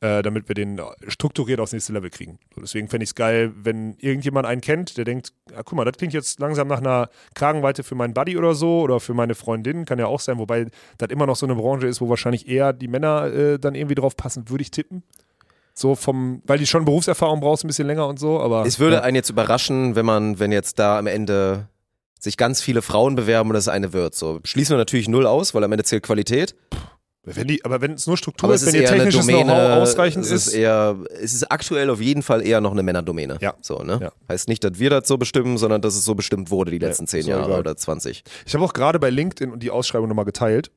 äh, damit wir den strukturiert aufs nächste Level kriegen. So, deswegen fände ich es geil, wenn irgendjemand einen kennt, der denkt, ah, guck mal, das klingt jetzt langsam nach einer Kragenweite für meinen Buddy oder so oder für meine Freundin, kann ja auch sein, wobei das immer noch so eine Branche ist, wo wahrscheinlich eher die Männer äh, dann irgendwie drauf passen, würde ich tippen. So vom, weil die schon Berufserfahrung brauchst, ein bisschen länger und so, aber. Es würde ja. einen jetzt überraschen, wenn man, wenn jetzt da am Ende sich ganz viele Frauen bewerben und es eine wird. So schließen wir natürlich null aus, weil am Ende zählt Qualität. Wenn die, aber wenn es nur Struktur Aber ist, ist wenn ihr technisches Domäne. Know-how ausreichend es ist, ist eher, es ist aktuell auf jeden Fall eher noch eine Männerdomäne. Ja. So, ne? Ja. Heißt nicht, dass wir das so bestimmen, sondern dass es so bestimmt wurde die letzten zehn ist auch Jahre egal. oder 20. Ich habe auch gerade bei LinkedIn die Ausschreibung nochmal geteilt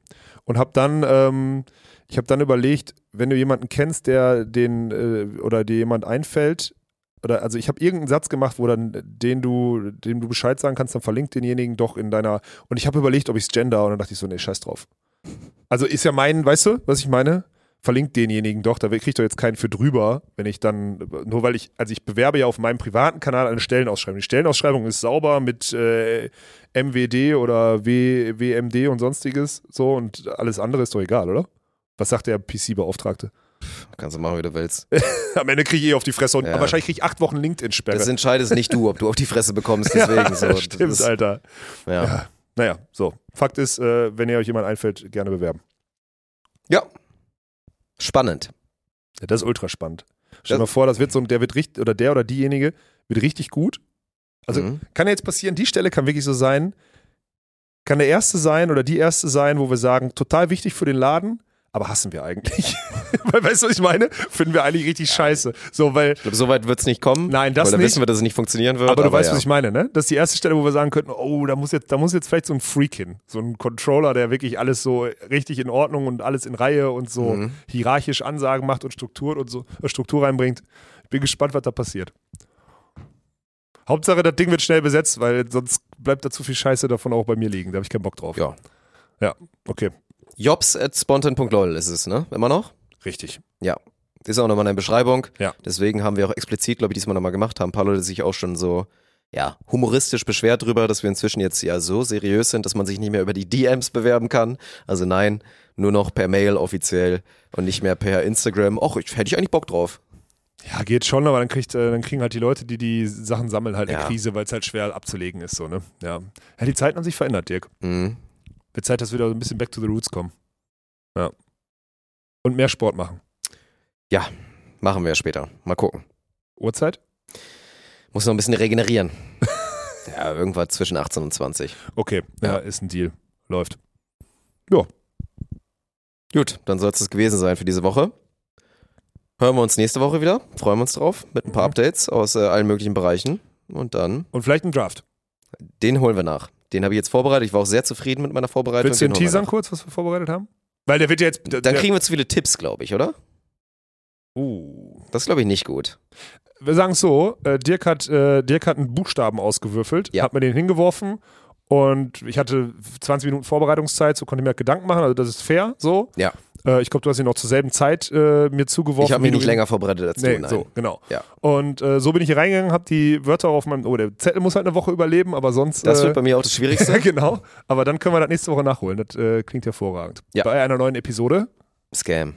und habe dann, ähm, ich habe dann überlegt, wenn du jemanden kennst, der den äh, oder dir jemand einfällt, oder also ich habe irgendeinen Satz gemacht, wo dann den du, dem du Bescheid sagen kannst, dann verlinkt denjenigen doch in deiner. Und ich habe überlegt, ob ich es gender und dann dachte ich so, nee, scheiß drauf. Also ist ja mein, weißt du, was ich meine? Verlinkt denjenigen doch, da kriegt doch jetzt keinen für drüber, wenn ich dann, nur weil ich, also ich bewerbe ja auf meinem privaten Kanal eine Stellenausschreibung. Die Stellenausschreibung ist sauber mit äh, MWD oder w, WMD und sonstiges, so und alles andere ist doch egal, oder? Was sagt der PC-Beauftragte? Kannst du machen, wie du willst. Am Ende kriege ich eh auf die Fresse und Ja. wahrscheinlich kriege ich acht Wochen LinkedIn-Sperre. Das entscheidest nicht du, ob du auf die Fresse bekommst, deswegen so. Das Stimmt, ist, Alter. ja. Ja. Naja, so. Fakt ist, äh, wenn ihr euch jemand einfällt, gerne bewerben. ja. Spannend. Ja, das ist ultra spannend. Stell dir mal vor, das wird so, ein- der wird richtig, oder der oder diejenige wird richtig gut. Also Mhm. kann jetzt passieren, die Stelle kann wirklich so sein, kann der erste sein oder die erste sein, wo wir sagen, total wichtig für den Laden, aber hassen wir eigentlich. weil, weißt du, was ich meine? Finden wir eigentlich richtig scheiße. So, weil, Ich glaube, so weit wird es nicht kommen. Nein, das weil nicht. wissen wir, dass es nicht funktionieren wird. aber du weißt, ja. was ich meine, ne? Das ist die erste Stelle, wo wir sagen könnten, oh, da muss jetzt, da muss jetzt vielleicht so ein Freak hin. So ein Controller, der wirklich alles so richtig in Ordnung und alles in Reihe und so Mhm. hierarchisch Ansagen macht und Struktur und so äh, Struktur reinbringt. Ich bin gespannt, was da passiert. Hauptsache, das Ding wird schnell besetzt, weil sonst bleibt da zu viel Scheiße davon auch bei mir liegen. Da habe ich keinen Bock drauf. Ja. Ja, okay. Jobs at spontan.lol ist es, ne? Immer noch? Richtig. Ja. Ist auch nochmal eine Beschreibung. Ja. Deswegen haben wir auch explizit, glaube ich, diesmal nochmal gemacht, haben ein paar Leute sich auch schon so, ja, humoristisch beschwert drüber, dass wir inzwischen jetzt ja so seriös sind, dass man sich nicht mehr über die DMs bewerben kann. Also nein, nur noch per Mail offiziell und nicht mehr per Instagram. Och, ich, hätte ich eigentlich Bock drauf. Ja, geht schon, aber dann, kriegt, äh, dann kriegen halt die Leute, die die Sachen sammeln, halt eine Ja. Krise, weil es halt schwer abzulegen ist. So, ne? ja. ja, die Zeiten haben sich verändert, Dirk. Mhm. Wird Zeit, dass wir wieder so ein bisschen back to the roots kommen. Ja. Und mehr Sport machen. Machen wir später. Mal gucken. Uhrzeit? Muss noch ein bisschen regenerieren. ja, irgendwas zwischen 18 und 20. Okay, ja, Ja. ist ein Deal. Läuft. Gut, dann soll es das gewesen sein für diese Woche. Hören wir uns nächste Woche wieder. Freuen wir uns drauf mit ein paar Mhm. Updates aus äh, allen möglichen Bereichen. Und dann, Und vielleicht ein Draft. den holen wir nach. Den habe ich jetzt vorbereitet. Ich war auch sehr zufrieden mit meiner Vorbereitung. Willst du den wir teasern kurz, was wir vorbereitet haben? Weil der wird ja jetzt. Der, Dann kriegen wir zu viele Tipps, glaube ich, oder? uh. Das ist, glaube ich, nicht gut. Wir sagen es so: äh, Dirk, hat, äh, Dirk hat einen Buchstaben ausgewürfelt, Ja. hat mir den hingeworfen und ich hatte 20 Minuten Vorbereitungszeit, so konnte ich mir Gedanken machen. Also, das ist fair so. Ja. Äh, ich glaube, du hast ihn auch zur selben Zeit äh, mir zugeworfen. Ich habe mich nicht länger vorbereitet als Nee, du. Nein. so, genau. Ja. Und äh, so bin ich hier reingegangen, habe die Wörter auf meinem. Oh, der Zettel muss halt eine Woche überleben, aber sonst. Das äh, wird bei mir auch das Schwierigste. genau. Aber dann können wir das nächste Woche nachholen. Das äh, klingt hervorragend. Ja. Bei einer neuen Episode. Scam.